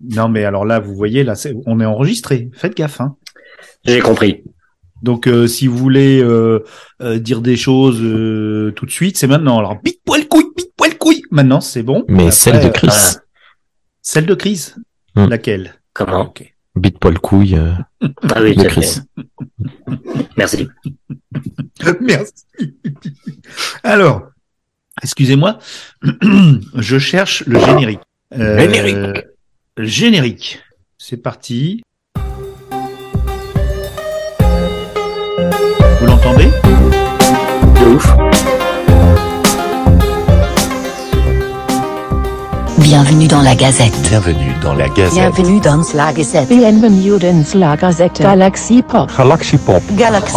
Non, mais alors là, vous voyez, là, c'est- on est enregistré. Faites gaffe. Hein. J'ai compris. Donc, euh, si vous voulez euh, euh, dire des choses euh, tout de suite, c'est maintenant. Alors, bite poil couille, bite poil couille. Maintenant, c'est bon. Mais Après, celle de Chris, celle de Chris. Laquelle? Comment? Ok. bite poil couille euh, Ah oui, de Chris. Merci. Merci. Alors, excusez-moi, je cherche le générique. Euh, Générique. Générique. C'est parti. Vous l'entendez? De ouf. Bienvenue dans la Gazette. Bienvenue dans la Gazette. Bienvenue dans la Gazette. Bienvenue dans la Gazette Galaxy Pop. Galaxy Pop. Galaxy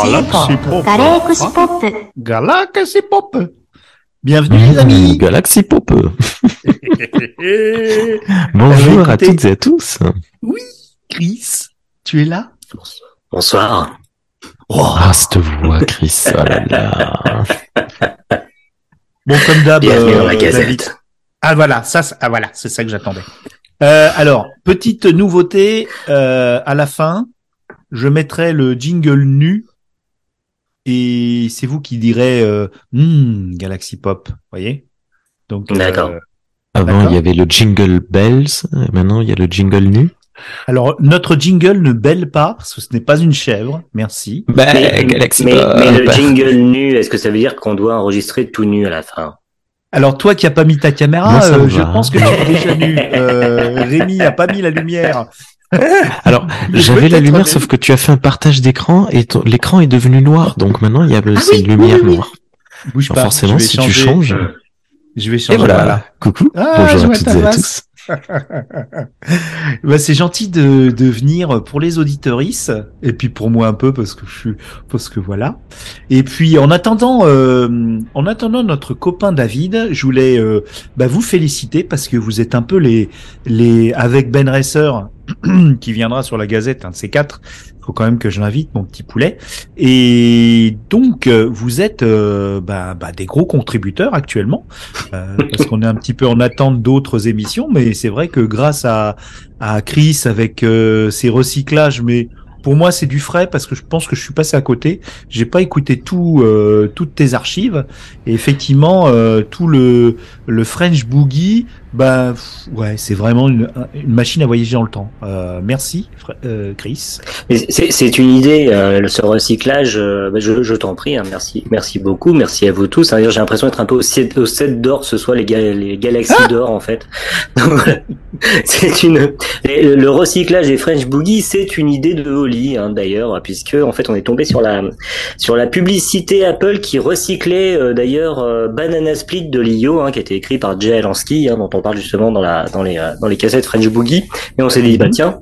Pop. Galaxy Pop. Galaxy Pop. Bienvenue les amis. Galaxy Pop. Bonjour à toutes et à tous. Chris, tu es là? Bonsoir. Oh, Ah, cette voix, Chris. Oh là là. Bon, comme d'hab, Bienvenue dans la euh, David-. Ah voilà, ça, c'est- ah voilà, c'est ça que j'attendais. Euh, alors, petite nouveauté euh, à la fin, je mettrai le jingle nu et c'est vous qui direz euh, Hmm, Galaxy Pop, voyez? Donc, euh, D'accord. Avant, il y avait le jingle bells. et Maintenant, il y a le jingle nu. alors notre jingle ne belle pas parce que ce n'est pas une chèvre, merci. Bah, mais, Galaxy mais, Pop. mais le jingle nu, est-ce que ça veut dire qu'on doit enregistrer tout nu à la fin? Alors toi qui as pas mis ta caméra, Moi, euh, je pense que tu es déjà nu. Euh, Rémi a pas mis la lumière. Alors, j'avais la lumière, même- sauf que tu as fait un partage d'écran et ton- l'écran est devenu noir. Donc maintenant, il y a le- Ah c'est oui, une lumière oui, oui. noire. Bouge Alors pas. forcément, je vais si tu changes. je vais Et changer. voilà. voilà. Coucou. Ah, je Bonjour à toutes et à tous. Bah, c'est gentil de, de venir pour les auditorices et puis pour moi un peu parce que je suis parce que voilà. Et puis en attendant euh, en attendant notre copain David, je voulais euh, bah, vous féliciter parce que vous êtes un peu les les avec Ben Racer qui viendra sur la Gazette un de ces quatre. Faut quand même que je l'invite mon petit poulet. Et donc euh, vous êtes euh, bah, bah, des gros contributeurs actuellement euh, parce qu'on est un petit peu en attente d'autres émissions, mais c'est vrai que grâce à, à Chris avec euh, ses recyclages, mais pour moi c'est du frais parce que je pense que je suis passé à côté. J'ai pas écouté tout, euh, toutes tes archives et effectivement euh, tout le le French Boogie, bah ouais c'est vraiment une, une machine à voyager dans le temps. Euh, merci euh, Chris. C'est c'est une idée, euh, ce recyclage. euh, bah, je je t'en prie, hein, merci, merci beaucoup, merci à vous tous. hein. J'ai l'impression d'être un peu au set, au set d'or, ce soit les, ga- les galaxies Ah d'or en fait. C'est une le, le recyclage des French Boogie, c'est une idée de Hein, d'ailleurs, puisque en fait on est tombé sur la sur la publicité Apple qui recyclait euh, d'ailleurs euh, Banana Split de Lio, hein, qui a été écrit par Jay Alansky, hein, dont on parle justement dans la dans les euh, dans les cassettes French Boogie, et on s'est dit bah tiens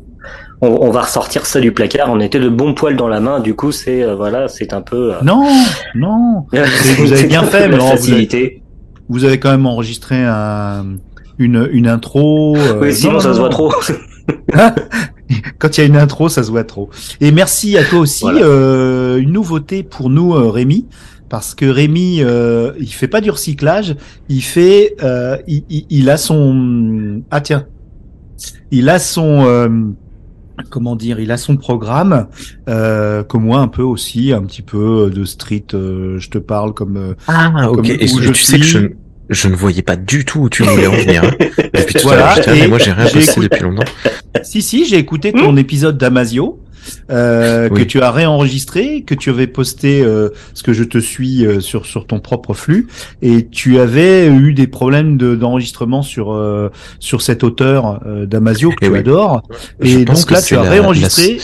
on, on va ressortir ça du placard. On était de bons poils dans la main. Du coup, c'est euh, voilà, c'est un peu. Non non vous avez bien fait, mais non, vous avez- facilité. vous avez quand même enregistré un une une intro. euh, oui, sinon non, ça non, se voit non. trop. Quand il y a une intro, ça se voit trop. Et merci à toi aussi. Voilà. euh, une nouveauté pour nous, euh, Rémi, parce que Rémi, euh, il fait pas du recyclage, il fait, euh, il, il- il a son, ah tiens, il a son, euh, comment dire, il a son programme, euh, comme moi un peu aussi, un petit peu de street. euh, je te parle comme. euh, Ah, ok. Comme Et où tu je sais que suis. je, je ne voyais pas du tout où tu voulais en venir. hein. Depuis tout Voilà, à l'heure, j'étais là, et mais moi j'ai rien écouté- depuis longtemps. Si, si, j'ai écouté ton épisode d'Amasio. Euh, que tu as réenregistré, que tu avais posté, euh, ce que je te suis euh, sur sur ton propre flux, et tu avais eu des problèmes de d'enregistrement sur euh, sur cet auteur euh, Damasio que Eh tu oui. adores, et donc là tu as la- réenregistré.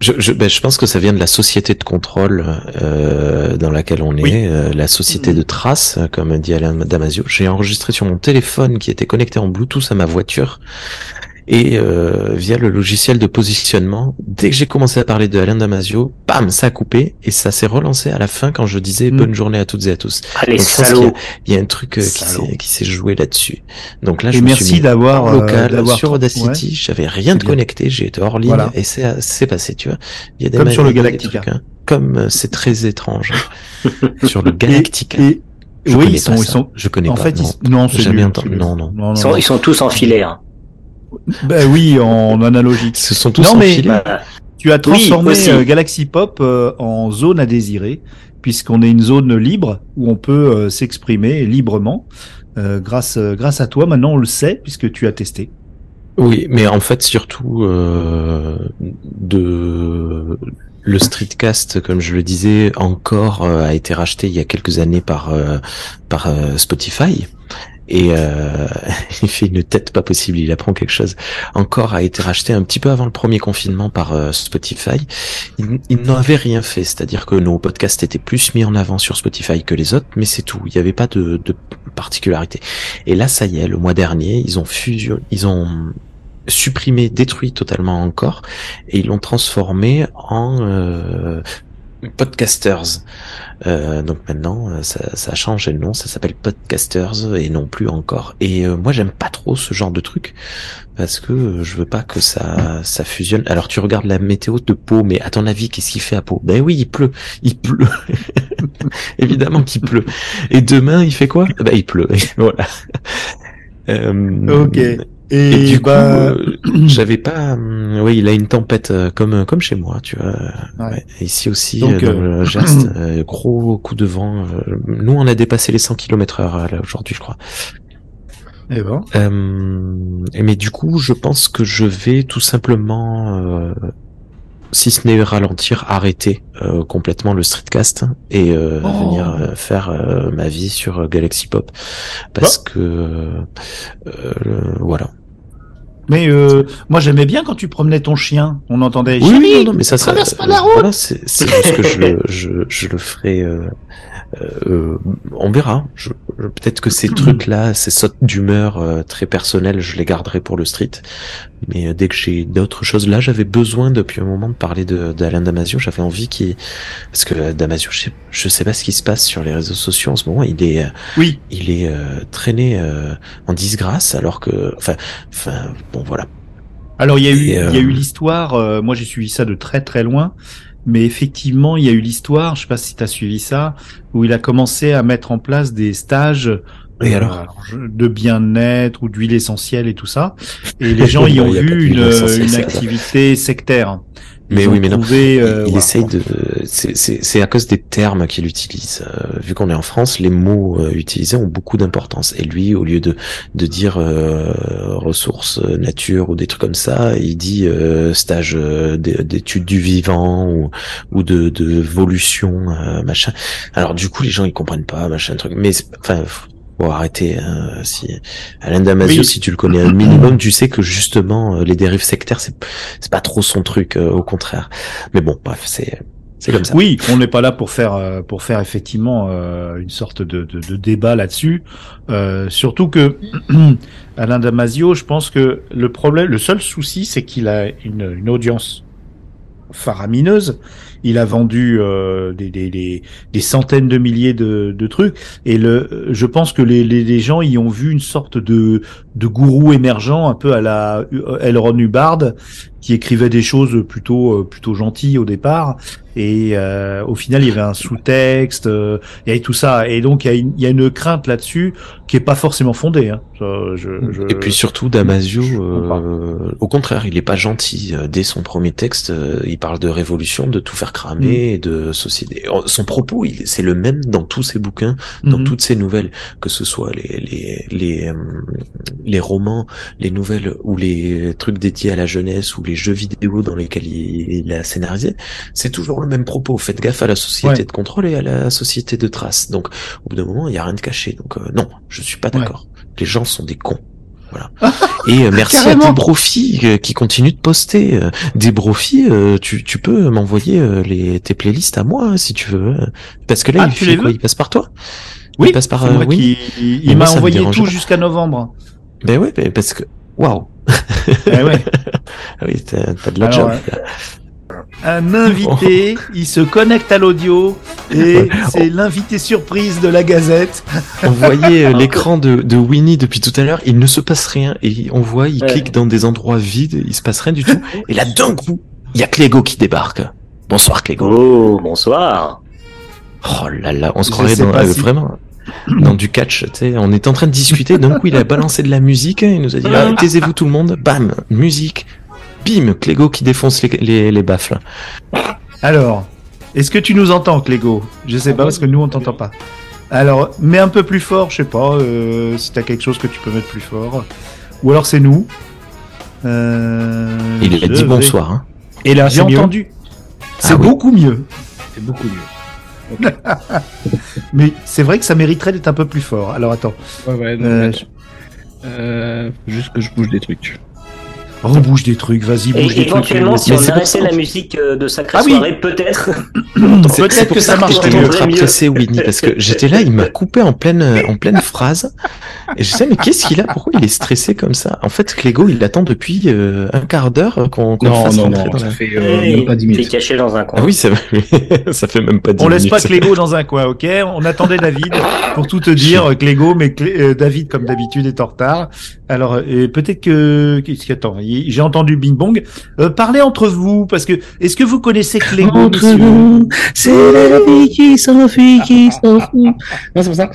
Je, je, ben, je pense que ça vient de la société de contrôle euh, dans laquelle on est, Oui. euh, la société de traces, euh, comme dit Alain Damasio. J'ai enregistré sur mon téléphone qui était connecté en Bluetooth à ma voiture et euh, via le logiciel de positionnement. Dès que j'ai commencé à parler de Alain Damasio, bam, ça a coupé et ça s'est relancé à la fin quand je disais Mm. bonne journée à toutes et à tous. Allez, Donc, je pense qu'il y a- Il y a un truc euh, qui s'est qui s'est joué là-dessus. Donc là, je Et me merci suis mis d'avoir, euh, local d'avoir- sur Audacity. ouais. J'avais rien de connecté. J'ai été hors ligne Voilà. et c'est c'est passé. Tu vois. Il y a des Comme sur le Galactica. trucs, hein. Comme euh, c'est très étrange. sur le Galactica. Et, Je oui, ils sont, pas ils sont. Je connais En pas. fait, non. ils, non, c'est Jamais entendu. Non, non. non, Ils sont, non. ils sont tous en filaire. Ben oui, en analogique. Se sont tous Non, mais-. Bah, Tu as transformé euh, Galaxy Pop euh, en zone à désirer, puisqu'on est une zone libre où on peut euh, s'exprimer librement. Euh, grâce, euh, grâce à toi, maintenant on le sait, puisque tu as testé. Oui, mais en fait surtout euh, de le streetcast, comme je le disais, encore euh, a été racheté il y a quelques années par euh, par euh, Spotify. Et euh, il fait une tête pas possible, il apprend quelque chose. Encore a été racheté un petit peu avant le premier confinement par euh, Spotify. Il, il n'avait rien fait, c'est-à-dire que nos podcasts étaient plus mis en avant sur Spotify que les autres, mais c'est tout. Il n'y avait pas de, de particularité. Et là, ça y est, le mois dernier, ils ont fusion, ils ont supprimé, détruit totalement encore, et ils l'ont transformé en euh, podcasters. Euh, donc maintenant, euh, ça, ça a changé le nom, ça s'appelle podcasters et non plus encore. Et euh, moi, j'aime pas trop ce genre de truc parce que euh, je veux pas que ça ça fusionne. Alors tu regardes la météo de Pau, mais à ton avis, qu'est-ce qu'il fait à Pau? Ben oui, il pleut, il pleut. Évidemment qu'il pleut. Et demain, il fait quoi? Ben il pleut. voilà. Euh, Ok. Et, et du bah, coup, euh, j'avais pas. hum, oui, il a une tempête euh, comme comme chez moi, tu vois. Ouais. Ici aussi, Donc, euh, dans euh, le Gers, euh, gros coup de vent. euh, nous, on a dépassé les 100 km heure là aujourd'hui, je crois. eh ben, Euh, et mais du coup, je pense que je vais tout simplement, euh, si ce n'est ralentir, arrêter euh, complètement le streetcast et euh, Oh. venir euh, faire euh, ma vie sur euh, Galaxy Pop, parce que euh, euh, voilà. mais euh, moi j'aimais bien quand tu promenais ton chien. On entendait. Oui, oui, non, non, mais ça, ça, traverse pas la route. voilà, c'est c'est juste que je, je, je le ferai. Euh, on verra. Je, je- Peut-être que ces trucs-là, ces sautes d'humeur euh, très personnelles, je les garderai pour le street. Mais euh, dès que j'ai d'autres choses, là, j'avais besoin depuis un moment de parler de d'Alain Damasio. J'avais envie qu'il, parce que euh, Damasio, je sais, je sais pas ce qui se passe sur les réseaux sociaux en ce moment. Il est, euh, Oui. il est euh, traîné euh, en disgrâce, alors que, enfin, enfin, bon, voilà. Alors il y a eu, euh, y a eu l'histoire. euh, moi j'ai suivi ça de très très loin, mais effectivement il y a eu l'histoire. Je sais pas si tu as suivi ça, où il a commencé à mettre en place des stages. Et euh, alors de bien-être ou d'huile essentielle et tout ça, et les gens y ont vu une, activité sectaire. Mais oui, mais non. euh, il essaye de. C'est- à cause des termes qu'il utilise. Euh, vu qu'on est en France, les mots euh, utilisés ont beaucoup d'importance. Et lui, au lieu de de dire euh, ressources, nature ou des trucs comme ça, il dit euh, stage euh, d'é- d'études du vivant ou ou de de évolution euh, machin. Alors du coup, les gens ils comprennent pas machin truc. Mais enfin. Faut arrêter. hein, si Alain Damasio, Oui. si tu le connais un minimum, tu sais que justement euh, les dérives sectaires, c'est c'est pas trop son truc. euh, au contraire. Mais bon, bref, c'est c'est comme ça. Oui, on n'est pas là pour faire euh, pour faire effectivement euh, une sorte de, de, de débat là-dessus. Euh, surtout que Alain Damasio, je pense que le problème, le seul souci, c'est qu'il a une, une audience faramineuse. Il a vendu euh, des, des, des, des centaines de milliers de, de trucs. Et le, je pense que les, les, les gens y ont vu une sorte de, de gourou émergent, un peu à la Elron Hubbard, qui écrivait des choses plutôt euh, plutôt gentilles au départ. Et euh, au final, il y avait un sous-texte, euh, il y avait tout ça. Et donc, il y a une, il y a une crainte là-dessus qui est pas forcément fondée. Hein. Je, je- Et puis surtout, Damasio, euh, au contraire, il est pas gentil. Dès son premier texte, euh, il parle de révolution, de tout faire cramer, Mm. de société. Oh, Son propos, il- c'est le même dans tous ses bouquins, dans Mhm. toutes ses nouvelles, que ce soit les les les, euh, les romans, les nouvelles ou les trucs dédiés à la jeunesse ou les jeux vidéo dans lesquels il, il a scénarisé, c'est toujours le même propos. Faites gaffe à la société Ouais. de contrôle et à la société de trace. Donc, au bout d'un moment, il y a rien de caché. Donc, euh, non, je suis pas Ouais. d'accord. Les gens sont des cons. Voilà. Et euh, merci Carrément. à Debrofi euh, qui continue de poster. Euh, Debrofi, euh, tu, tu peux m'envoyer euh, les tes playlists à moi hein, si tu veux. Parce que là, Ah, il tu fait les quoi Il passe par toi? Oui, il passe par euh, moi qui, il, moi, m'a envoyé tout jusqu'à novembre. Ben ouais, ben parce que waouh. Eh ouais. Ah oui, t'as t'as de la Alors, job. ouais. Un invité, il se connecte à l'audio et c'est l'invité surprise de la Gazette. On voyait euh, l'écran de, de Winnie depuis tout à l'heure. Il ne se passe rien et on voit, il Ouais. clique dans des endroits vides, il se passe rien du tout. Et là, d'un coup, il y a Clégo qui débarque. Bonsoir Clégo. Oh, bonsoir. Oh là là, on se croirait dans euh, si- vraiment. dans du catch. Tu sais, on est en train de discuter, d'un coup il a balancé de la musique, il nous a dit ah, taisez-vous tout le monde, bam, musique, bim, Clégo qui défonce les, les, les baffles. Alors, est-ce que tu nous entends, Clégo? Je sais pas parce que nous on t'entend pas. Alors, mets un peu plus fort, je sais pas, euh, si t'as quelque chose que tu peux mettre plus fort. Ou alors c'est nous. Euh, Il a dit vais- bonsoir. Hein. Et là, J'ai entendu. C'est Ah oui. beaucoup mieux. C'est beaucoup mieux. Mais c'est vrai que ça mériterait d'être un peu plus fort. Alors attends, Ouais, ouais. non, Euh, Euh, juste que je bouge des trucs. On bouge des trucs, vas-y, Et bouge des trucs. éventuellement, si Mais on arrêtait la musique euh, de Sacrée Ah oui. Soirée, peut-être. C'est- Peut-être que ça que marcherait j'étais ultra pressé, Winnie, parce que j'étais là, il m'a coupé en pleine, en pleine phrase. Et je sais, mais qu'est-ce qu'il a? Pourquoi il est stressé comme ça? En fait, Clégo, il attend depuis euh, un quart d'heure qu'on qu'on Non, fasse non, non, dans ça la- fait euh, Hey, même pas 10 T'es minutes. caché dans un coin. Ah oui, ça, ça fait même pas 10 On laisse minutes. pas Clégo dans un coin, ok? On attendait David pour tout te dire, Clégo, mais Clé- euh, David, comme d'habitude, est en retard. Alors, euh, peut-être que... Qu'est-ce qu'attends il- J'ai entendu Bing Bong. Euh, parlez entre vous, parce que... Est-ce que vous connaissez Clégo, messieurs c'est la vie qui s'enfuit, qui s'enfuit. Non, c'est pas ça.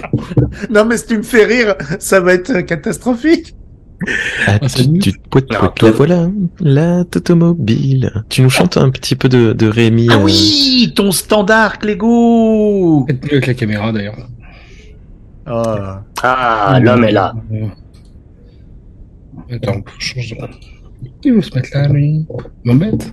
Non, mais si tu me fais rire, ça va être catastrophique. Ah, Ah, tu, tu te poètes, Non, poètes. toi- La voilà, la automobile. Tu nous chantes un petit peu de, de Rémi. Ah euh, oui, ton standard, Clégo Faites mieux avec la caméra d'ailleurs. Ah. Ah, l'homme est là. Attends, faut changer de. Il veut se mettre là, lui. M'embête.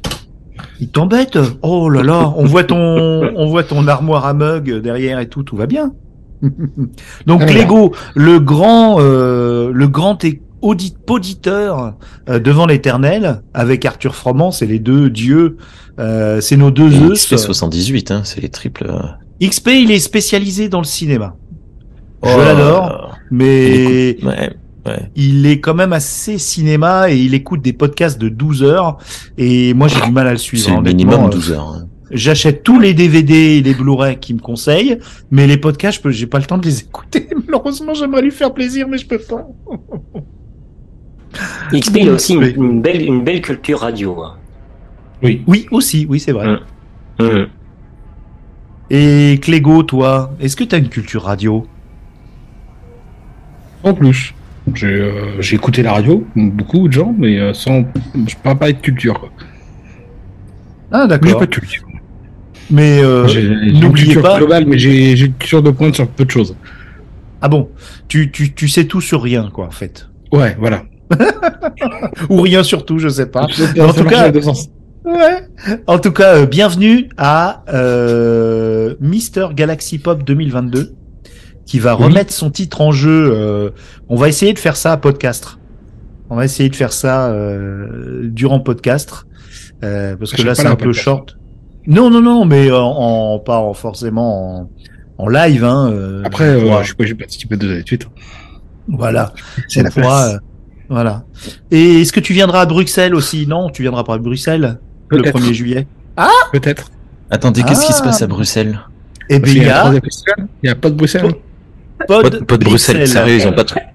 Il t'embête Oh là là, on voit ton, on voit ton armoire à mug derrière et tout, tout va bien. Donc Ah, Clégo, le grand, euh, le grand é- audit, auditeur euh, devant l'Éternel, avec Arthur Froment, c'est les deux dieux, euh, c'est nos deux et Zeus. XP78, hein, c'est les triples. XP, il est spécialisé dans le cinéma. Je oh, l'adore, mais écoute, Ouais, ouais. il est quand même assez cinéma et il écoute des podcasts de 12 heures et moi j'ai du mal à le suivre. C'est minimum euh, 12 heures. hein. J'achète tous les DVD et les Blu-ray qu'il me conseille, mais les podcasts, je peux, j'ai pas le temps de les écouter. Malheureusement, j'aimerais lui faire plaisir, mais je peux pas. XP, il a aussi une, belle, une belle culture radio. hein. Oui. Oui, aussi, oui, c'est vrai. Mm. Mm. Et Clégo, toi, est-ce que t'as une culture radio? En plus. J'ai euh, j'ai écouté la radio, beaucoup de gens, mais euh, sans. Je parle pas de culture. Quoi. Ah, J'ai d'accord. pas de culture. Mais euh, J'ai j'ai une n'oubliez culture pas. globale, mais j'ai j'ai une culture de pointe sur peu de choses. Ah bon, tu, tu, tu sais tout sur rien, quoi, en fait. Ouais, voilà. Ou rien sur tout, je sais pas. Ça Mais en tout cas-. Ouais. En tout euh, bienvenue à euh, Mister Galaxy Pop 2022, qui va Oui. remettre son titre en jeu. euh, on va essayer de faire ça à podcast. On va essayer de faire ça euh, durant podcast, euh, parce que Je là c'est pas un peu podcast. short. Non, non, non, mais en, en- pas en- forcément en, en live. Hein, euh, Après, euh, je sais pas, j'ai participé deux années de suite. Voilà. C'est la On pourra, euh, voilà. Et est-ce que tu viendras à Bruxelles aussi? Non, tu viendras pas à Bruxelles le Peut-être. 1er juillet. Peut-être. Attendez, qu'est-ce qui se Ah. passe à Bruxelles? Eh bien, il y y a a pas de Bruxelles. Pod, de Bruxelles, sérieux, ils ont pas, trou-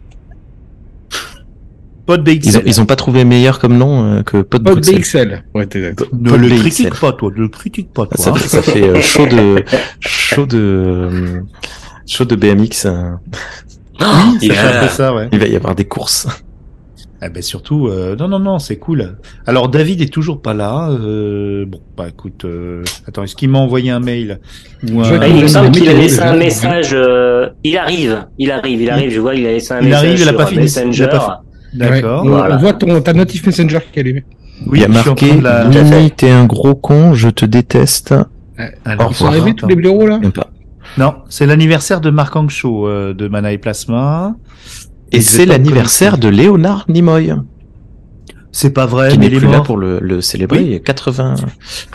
Pod ils BXL. ont, ils ont pas trouvé meilleur comme nom euh, que Pod de Bruxelles. BXL. Ouais, exact. Ne Pod le BXL. critique pas, toi. Ne le critique pas, toi. Ça, hein. fait- ça fait euh, chaud de chaud de chaud de BMX. euh. Oui, ça fait un Yeah. peu ça, ouais. Il va y avoir des courses. Eh ben surtout, euh, non, non, non, c'est cool. Alors David est toujours pas là. Euh, bon, bah écoute, euh, attends, est-ce qu'il m'a envoyé un mail ou un... Je- Ah, il me semble le qu'il a laissé un message. euh, il arrive, il arrive, il arrive. Je vois, il a laissé un Il message arrive, il a sur pas fini, Messenger. il a pas D'accord. Ouais, on, Voilà. on voit ton, ta notif Messenger qui est allumée. Oui, il y a marqué la-. Mimi, t'es un gros con, je te déteste. Alors, Ils sont arrivés tous les blaireaux là pas. Non, c'est l'anniversaire de Marc Ancho euh, de Mana et Plasma. Et c'est l'anniversaire de Léonard Nimoy, C'est pas vrai, qui mais il est plus là pour le, le célébrer. Oui. Il y a 80,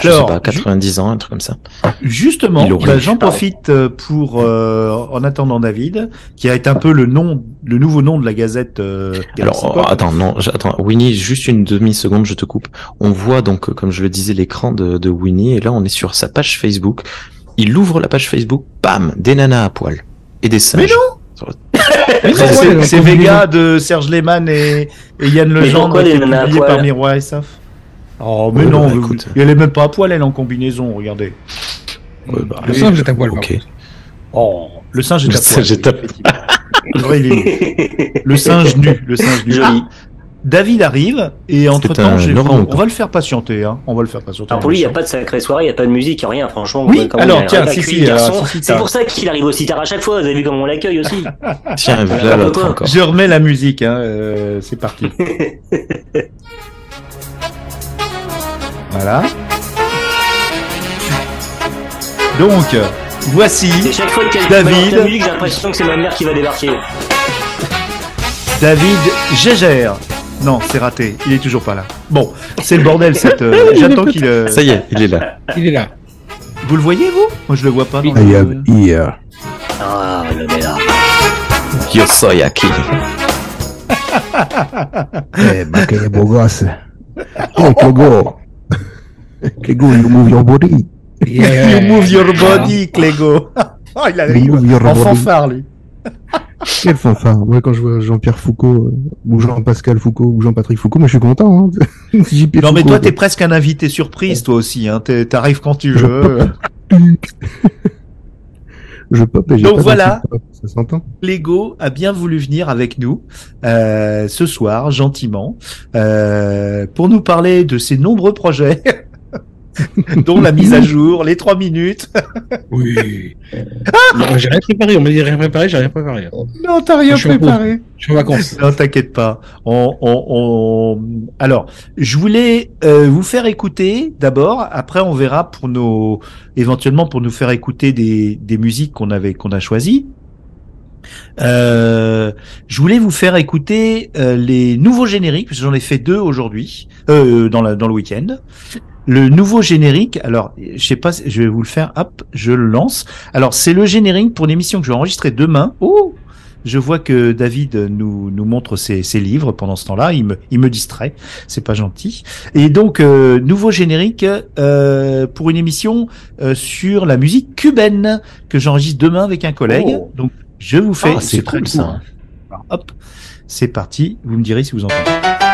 je Alors, sais pas, 90 ans, un truc comme ça. Justement, bah, j'en profite euh, pour, euh, en attendant David, qui a été un peu le nom, le nouveau nom de la Gazette. Euh, Alors, oh, attends, non, attends, Winnie, juste une demi-seconde, je te coupe. On voit donc, euh, comme je le disais, l'écran de, de Winnie, et là, on est sur sa page Facebook. Il ouvre la page Facebook, bam, des nanas à poil. Et des singes. Mais non C'est- Vega de Serge Lehmann et, et Yann Legendre qui est publié poil par Miroir et Saf. Oh, mais Ouais, non, bah, vous- écoute. elle est même pas à poil, elle est en combinaison, regardez. Ouais, bah, Le singe est à poil. ok. Oh, Le singe est Le à poil. singe est à oui, effectivement. Ouais, il est nu. Le singe nu, le singe nu. Joli. Ah, David arrive et entre temps, un on va le faire patienter. Hein. On va le faire patienter. Alors pour lui, il n'y a pas de sacrée soirée, il n'y a pas de musique, il n'y a rien, franchement. Oui, alors, tiens, a si, si, C'est pour ça qu'il arrive aussi tard à chaque fois, vous avez vu comment on l'accueille aussi. Tiens, Voilà, encore. Je remets la musique. Hein. euh, c'est parti. voilà. Donc, voici chaque fois David. j'ai l'impression que c'est ma mère qui va débarquer. David Gégère. Non, c'est raté. Il est toujours pas là. Bon, c'est le bordel. Cette. euh, J'attends qu'il. euh, Ça y est, il est là. Il est là. Vous le voyez vous? Moi, je le vois pas. dans I le- have here. Ah, le est là. Yo soy aquí. Eh, bah, quel beau gosse. Hey, Clégo. Clégo, you move your body. You move your body, Clégo. oh, il You arrive. move your En body. fanfare, lui. Quel fanfare. Moi, quand je vois Jean-Pierre Foucault, euh, ou Jean-Pascal Foucault, ou Jean-Patrick Foucault, moi, je suis content. Hein. Non, mais toi, t'es presque un invité surprise, toi aussi. Hein. T'arrives quand tu veux. Je pop et Donc pas voilà. Ça. Lego a bien voulu venir avec nous euh, ce soir, gentiment, euh, pour nous parler de ses nombreux projets, dont la mise à jour, les trois minutes. Oui. Non, j'ai rien préparé, on m'a dit rien préparé, j'ai rien préparé. Non, t'as rien Je suis en préparé. Je suis en vacances. Non, t'inquiète pas. On, on, on- Alors, je voulais euh, vous faire écouter d'abord. Après, on verra pour nos, éventuellement pour nous faire écouter des, des musiques qu'on avait, qu'on a choisies. Euh, je voulais vous faire écouter euh, les nouveaux génériques, parce que j'en ai fait deux aujourd'hui, euh, dans, la, dans le week-end. Le nouveau générique, alors je sais pas, je vais vous le faire. Hop, je le lance. Alors c'est le générique pour l'émission que je vais enregistrer demain. Oh, je vois que David nous, nous montre ses, ses livres pendant ce temps-là. Il me, il me distrait. C'est pas gentil. Et donc, euh, nouveau générique euh, pour une émission euh, sur la musique cubaine que j'enregistre demain avec un collègue. Oh. Donc, je vous fais. Ah, c'est très cool, court, ça. Alors, hop, c'est parti. Vous me direz si vous entendez.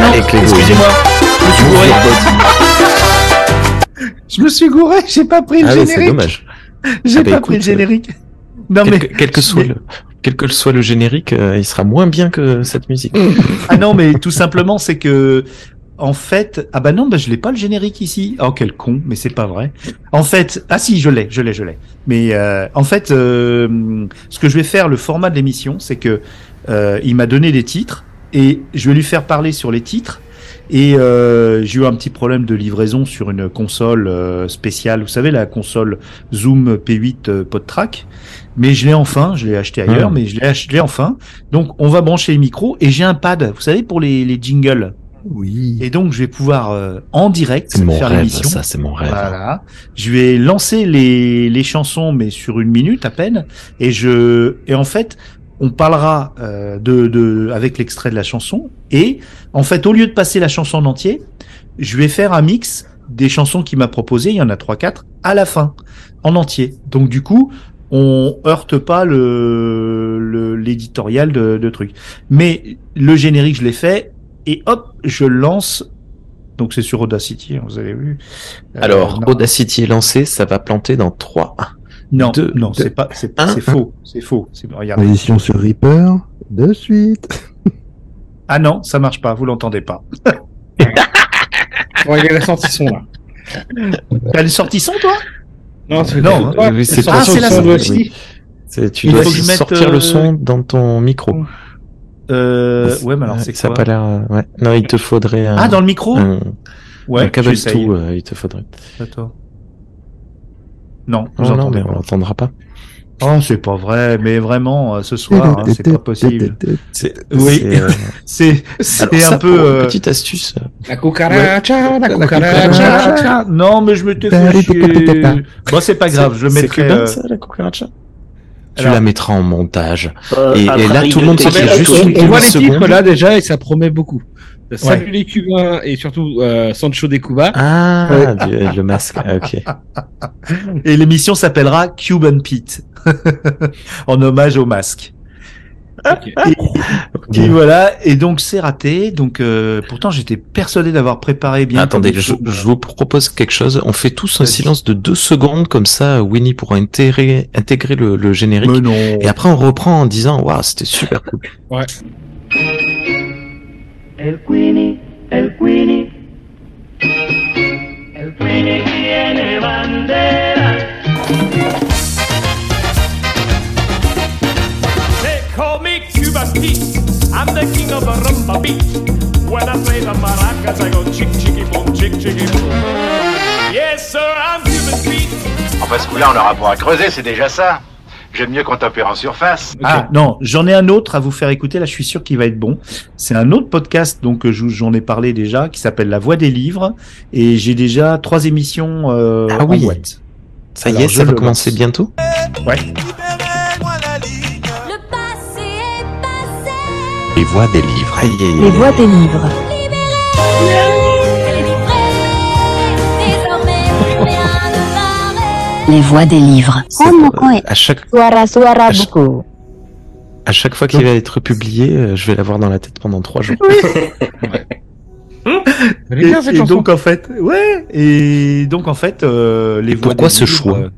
Non, excusez-moi, je me suis gouré. Je me suis gouré, j'ai pas pris le Ah oui, c'est générique. dommage. J'ai Ah bah pas écoute, pris le générique. Non Quel, mais que, quel que soit le, quel que soit le générique, euh, il sera moins bien que cette musique. ah non mais tout simplement c'est que en fait ah bah non bah je l'ai pas le générique ici. Oh quel con mais c'est pas vrai. En fait ah si je l'ai je l'ai je l'ai. Mais euh, en fait euh, ce que je vais faire le format de l'émission c'est que euh, il m'a donné des titres et je vais lui faire parler sur les titres. Et euh, j'ai eu un petit problème de livraison sur une console euh, spéciale, vous savez la console Zoom P8 euh, PodTrack. Mais je l'ai enfin, je l'ai acheté ailleurs, mais je l'ai acheté enfin. Donc on va brancher les micros et j'ai un pad, vous savez pour les, les jingles. Oui. Et donc je vais pouvoir euh, en direct C'est mon faire rêve, l'émission. ça, c'est mon rêve. Voilà. Je vais lancer les, les chansons, mais sur une minute à peine. Et je et en fait, on parlera euh, de, de avec l'extrait de la chanson. Et en fait, au lieu de passer la chanson en entier, je vais faire un mix des chansons qu'il m'a proposées. Il y en a trois, quatre à la fin, en entier. Donc du coup, on heurte pas le le- l'éditorial de, de trucs. Mais le générique, je l'ai fait. Et hop, je lance. Donc c'est sur Audacity, hein, vous avez vu. Euh, Alors, non. Audacity est lancé, ça va planter dans 3. Non, Deux, non, deux. c'est pas, c'est un. faux, c'est faux. C'est regarde. Transition sur Reaper. De suite. Ah non, ça marche pas, vous l'entendez pas. Ouais, il y a la sortie son là. T'as les sorties son, toi? Non, c'est Non, hein. Oui, c'est Ah, c'est la son sortie. aussi. C'est- Tu Il dois sortir euh, le son dans ton micro. Euh, ouais, mais alors c'est ça a quoi pas l'air. euh, Ouais. Non, il te faudrait un. Ah, dans le micro? un, Ouais, un câble tout, euh, il te faudrait. Attends. Non, vous Non, mais on pas. l'entendra pas. Oh, c'est pas vrai, mais vraiment, euh, ce soir, hein, c'est pas possible. Oui. c'est, euh, C'est, un peu. euh, petite astuce. La cucaracha, la La cucaracha. cucaracha. Non, mais je me t'ai fait. Bon, c'est pas grave, je le C'est mettrai. cubain, euh, ça, la cucaracha? Tu alors- la mettras en montage. Euh, Et- là, tout le monde a te- juste On, on voit les titres là déjà et ça promet beaucoup. Salut les Cubains et surtout euh, Sancho de Cuba. Ah, du- le masque. Ah, ok. Et l'émission s'appellera Cuban Pete, en hommage au masque. Et voilà, et donc c'est raté. Donc euh, pourtant j'étais persuadé d'avoir préparé bien. Attendez, je, vous propose quelque chose. On fait tous un silence de deux secondes, comme ça Winnie pourra intégrer, intégrer le, le générique. Mais non. Et après, on reprend en disant, waouh, c'était super cool. Ouais. El Queenie, el Queenie. El Queenie tiene bandera. They call me Cuba's Pete. I'm the king of the rumba beat. When I play the maracas, I go chick chicky boom, chick chicky boom. Yes, sir, I'm Cuba's Pete. Enfin, ce coup-là, on aura pour à creuser, c'est déjà ça. J'aime mieux quand opère en surface. Ah non, j'en ai un autre à vous faire écouter. Là, je suis sûr qu'il va être bon. C'est un autre podcast, donc euh, je- j'en ai parlé déjà, qui s'appelle La Voix des livres, et j'ai déjà trois émissions euh, Ah en oui. boîte. Ça y est, je ça va le commencer bientôt Ouais. Le passé est passé. Les voix des livres. Aïe, aïe, aïe. Les voix des livres. Les voix des livres. À chaque, Suara suara À chaque- buku. à chaque fois qu'il va être publié, euh, je vais l'avoir dans la tête pendant trois jours. Est Et, bien cette et chanson. donc en fait, ouais. Et donc en fait, euh, les voix. Pourquoi des ce livres, choix euh,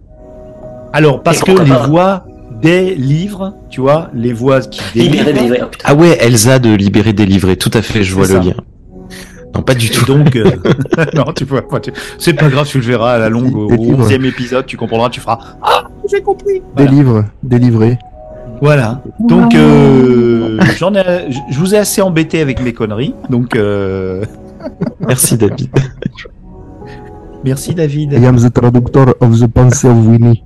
Alors parce que les voix des livres, tu vois, les voix qui Libéré, délivrent. délivré. Oh, putain. Ah ouais, Elsa de Libérer Délivré, tout à fait, je vois le lien. Non, pas du tout. donc, euh, non, tu pas. tu- C'est pas grave, tu le verras à la longue au Des livres. 11 épisode, tu comprendras, tu feras. Ah, j'ai compris. Des Voilà. livres, délivrés. Voilà. Donc, euh, j'en ai, je- vous ai assez embêté avec mes conneries. Donc, euh, Merci David. merci David. I am the traductor of the pensée of Winnie.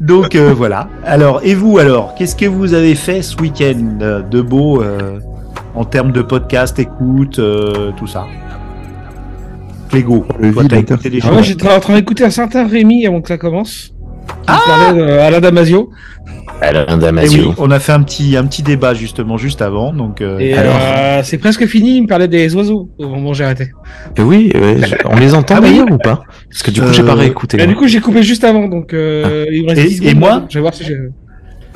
Donc euh, voilà. Alors, et vous alors, qu'est-ce que vous avez fait ce week-end de beau euh, en termes de podcast, écoute, euh, tout ça Clégo, toi t'as écouté des Ah choses j'étais en train d'écouter un certain Rémi avant que ça commence. Ah Il parlait de Alain Damasio. Alain Eh Damasio. oui, on a fait un petit un petit débat justement juste avant, donc euh, Et Alors euh, c'est presque fini. Il me parlait des oiseaux au moment où j'ai arrêté. Eh oui, on les entend Ah oui d'ailleurs ou pas Parce que du coup, j'ai pas Euh, réécouté. Moi. du coup, j'ai coupé juste avant, donc euh, il me reste Et- 10 et secondes. moi Je vais voir si j'ai.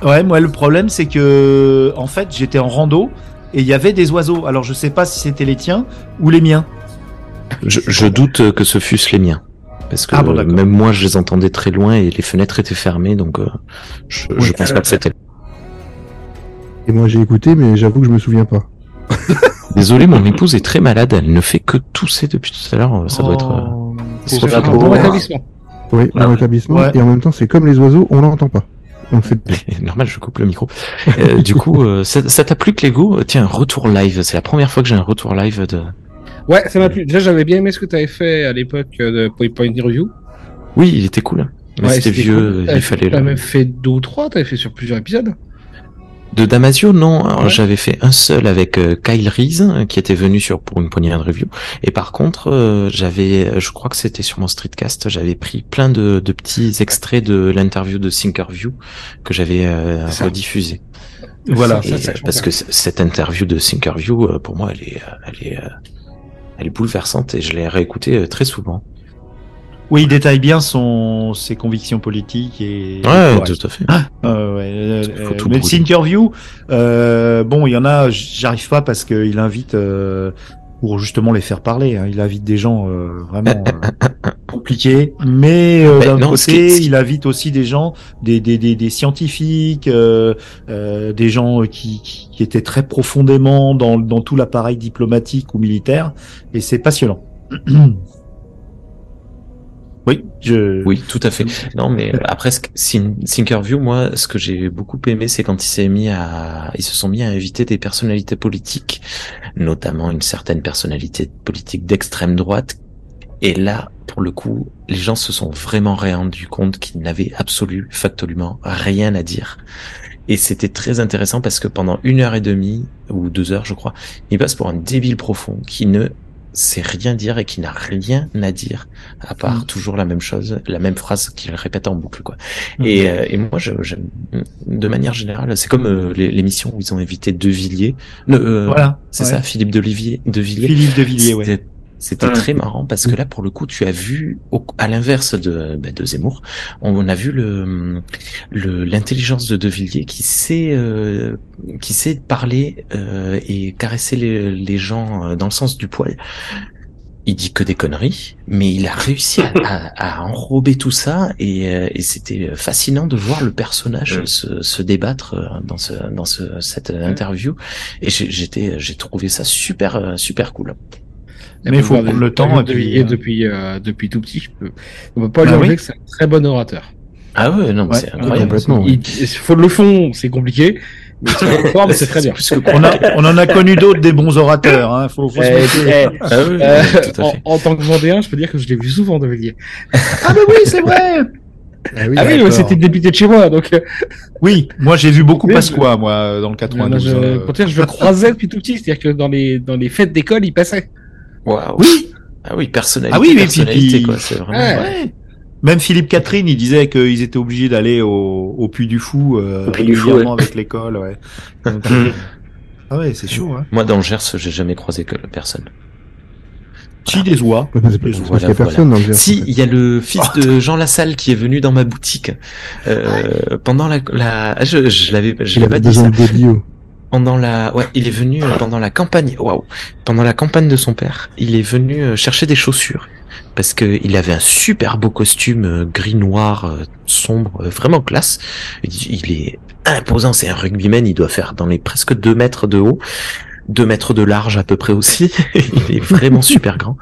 ouais, moi le problème c'est que en fait j'étais en rando et il y avait des oiseaux. Alors je sais pas si c'était les tiens ou les miens. Je, je doute que ce fussent les miens. Parce que Ah bon, même moi, je les entendais très loin et les fenêtres étaient fermées, donc euh, je, je Oui, pense euh, pas que c'était. Et moi j'ai écouté, mais j'avoue que je me souviens pas. Désolé, mon épouse est très malade. Elle ne fait que tousser depuis tout à l'heure. Ça doit être. euh, Oh, doit être Un un bon bon rétablissement. Oui, dans l'établissement. ouais. Et en même temps, c'est comme les oiseaux, on l'entend pas. On le fait Normal, je coupe le micro. Euh, du coup, euh, ça ça t'a plu, Clégo Tiens, retour live. C'est la première fois que j'ai un retour live de. Ouais, ça m'a plu. Déjà, j'avais bien aimé ce que tu avais fait à l'époque euh, de Point Point Review. Oui, il était cool. Mais Ouais, c'était vieux. cool. Il fallait. T'as même fait deux ou trois. T'avais fait sur plusieurs épisodes. De Damasio, non. Ouais. J'avais fait un seul avec euh, Kyle Reese, euh, qui était venu sur pour une poignée de review. Et par contre, euh, j'avais, je crois que c'était sur mon streetcast, j'avais pris plein de, de petits extraits de l'interview de Thinkerview que j'avais euh, rediffusé. Voilà. Et, Ça, ça, je parce que cette interview de Thinkerview, pour moi, elle est, elle est, elle est bouleversante et je l'ai réécoutée très souvent. Oui, il détaille bien son ses convictions politiques et. Ouais, tout à fait. Euh, ouais, euh, euh, mais le. Thinkerview, euh, bon, il y en a, j'arrive pas parce qu'il invite euh, pour justement les faire parler. hein, il invite des gens euh, vraiment euh, compliqués, mais euh, d'un côté, il invite aussi des gens, des des des, des scientifiques, euh, euh, des gens qui, qui qui étaient très profondément dans dans tout l'appareil diplomatique ou militaire, et c'est passionnant. Oui, tout à fait. Non, mais après, Thinkerview, moi, ce que j'ai beaucoup aimé, c'est quand il s'est mis à, ils se sont mis à inviter des personnalités politiques, notamment une certaine personnalité politique d'extrême droite. Et là, pour le coup, les gens se sont vraiment rendus compte qu'ils n'avaient absolument, factuellement rien à dire. Et c'était très intéressant parce que pendant une heure et demie, ou deux heures, je crois, il passe pour un débile profond qui ne sait rien dire et qui n'a rien à dire à part Mm. toujours la même chose, la même phrase qu'il répète en boucle, quoi. Mm. Et, euh, et moi, je- j'aime, de manière générale, c'est comme euh, l'émission où ils ont invité De Villiers. Le, euh, Voilà. C'est ouais. ça, Philippe De Villiers. Philippe de Villiers, ouais. C'était- Ouais. très marrant parce que là, pour le coup, tu as vu, au- à l'inverse de, bah, de Zemmour, on a vu le l'intelligence de De Villiers qui sait euh, qui sait parler euh, et caresser les, les gens euh, dans le sens du poil. Il dit que des conneries, mais il a réussi à, à- à enrober tout ça et, euh, et c'était fascinant de voir le personnage Ouais. se, se débattre euh, dans ce dans ce, cette interview et j'ai- j'étais j'ai trouvé ça super super cool. Mais il faut prendre le temps, et puis, euh, depuis, euh, depuis tout petit, je peux, on peut pas lui Bah enlever oui. que c'est un très bon orateur. Ah ouais non mais Ouais, c'est incroyable. complètement. Il, il faut le fond, c'est compliqué. Mais sur le forme, c'est très bien. On, a, on en a connu d'autres des bons orateurs. Hein. Faut, Eh, eh, Ah oui, euh, en, tant que Vendéen, je peux dire que je l'ai vu souvent de Villiers. Ah mais oui, c'est vrai. Ah oui, Ah oui, c'était député de chez moi, donc. euh, Oui, moi j'ai vu beaucoup Pasqua, moi, dans le moi, 92. je, euh. pour dire, je le croisais depuis tout petit, c'est-à-dire que dans les dans les fêtes d'école, il passait. Waouh. Oui, Ah oui, personnalité, Ah oui, mais personnalité, puis- quoi, c'est vraiment. Ouais. ouais. Même Philippe Catherine, il disait qu'ils étaient obligés d'aller au, au Puy du Fou, euh, Au Puy du Fou, régulièrement ouais. avec l'école. Ouais. Donc, euh, ah ouais, c'est chaud. Hein. Moi, dans le Gers, j'ai jamais croisé que personne. Chi des oies. Voilà, y a voilà. personne dans le Gers. Si, il y a le fils de Jean Lassalle qui est venu dans ma boutique euh, pendant la, la ah, je, je l'avais, je Il l'ai pas dit besoin ça. de Bodio. Pendant la, ouais, il est venu euh, pendant la campagne. Waouh, pendant la campagne de son père, il est venu euh, chercher des chaussures parce que il avait un super beau costume euh, gris noir sombre, vraiment classe. Il est imposant, c'est un rugbyman, il doit faire dans les presque deux mètres de haut. deux mètres de large à peu près aussi. il est vraiment super grand.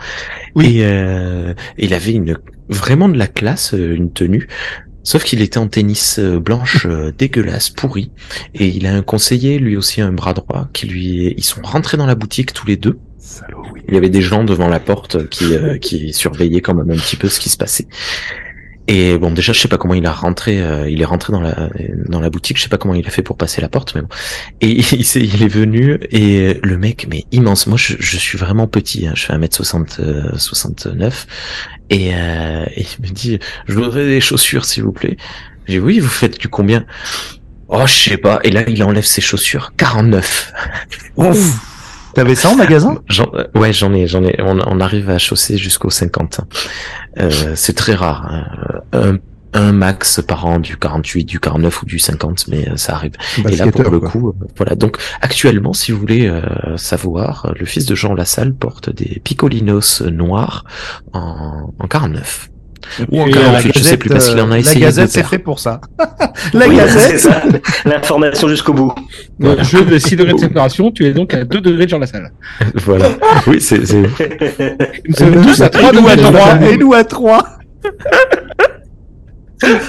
Oui. Et euh, il avait une vraiment de la classe, une tenue. Sauf qu'il était en tennis euh, blanche euh, dégueulasse, pourri. Et il a un conseiller, lui aussi un bras droit, qui lui, ils sont rentrés dans la boutique tous les deux. Il y avait des gens devant la porte qui, euh, qui surveillaient quand même un petit peu ce qui se passait. Et bon, déjà, je sais pas comment il a rentré. euh, il est rentré dans la dans la boutique. Je sais pas comment il a fait pour passer la porte, mais bon. Et il, s'est- il est venu et le mec, mais immense. Moi, je, je suis vraiment petit. Hein, je fais 1m60, euh, 69. Et, euh, et il me dit, je voudrais des chaussures, s'il vous plaît. J'ai oui, vous faites du combien? Oh, je sais pas. Et là, il enlève ses chaussures. 49. Ouf. T'avais ça en magasin? J'en- euh, ouais, j'en ai, j'en ai. On, on arrive à chausser jusqu'au 50. Euh, c'est très rare. hein. Un, un max par an du 48, du 49 ou du 50, mais euh, ça arrive. Et là, pour le coup, euh, voilà. Donc, actuellement, si vous voulez euh, savoir, le fils de Jean Lassalle porte des picolinos noirs en, en 49. Ou en Et, euh, 48, je sais plus, parce qu'il en a euh, essayé La Gazette, c'est fait pour ça. la Oui, c'est Gazette. ça. L'information jusqu'au bout. Donc, jeu de 6 degrés de séparation, tu es donc à 2 degrés de Jean Lassalle. voilà. Oui, c'est, Nous sommes tous à 3 Et nous à degrés de Jean. Et nous à trois.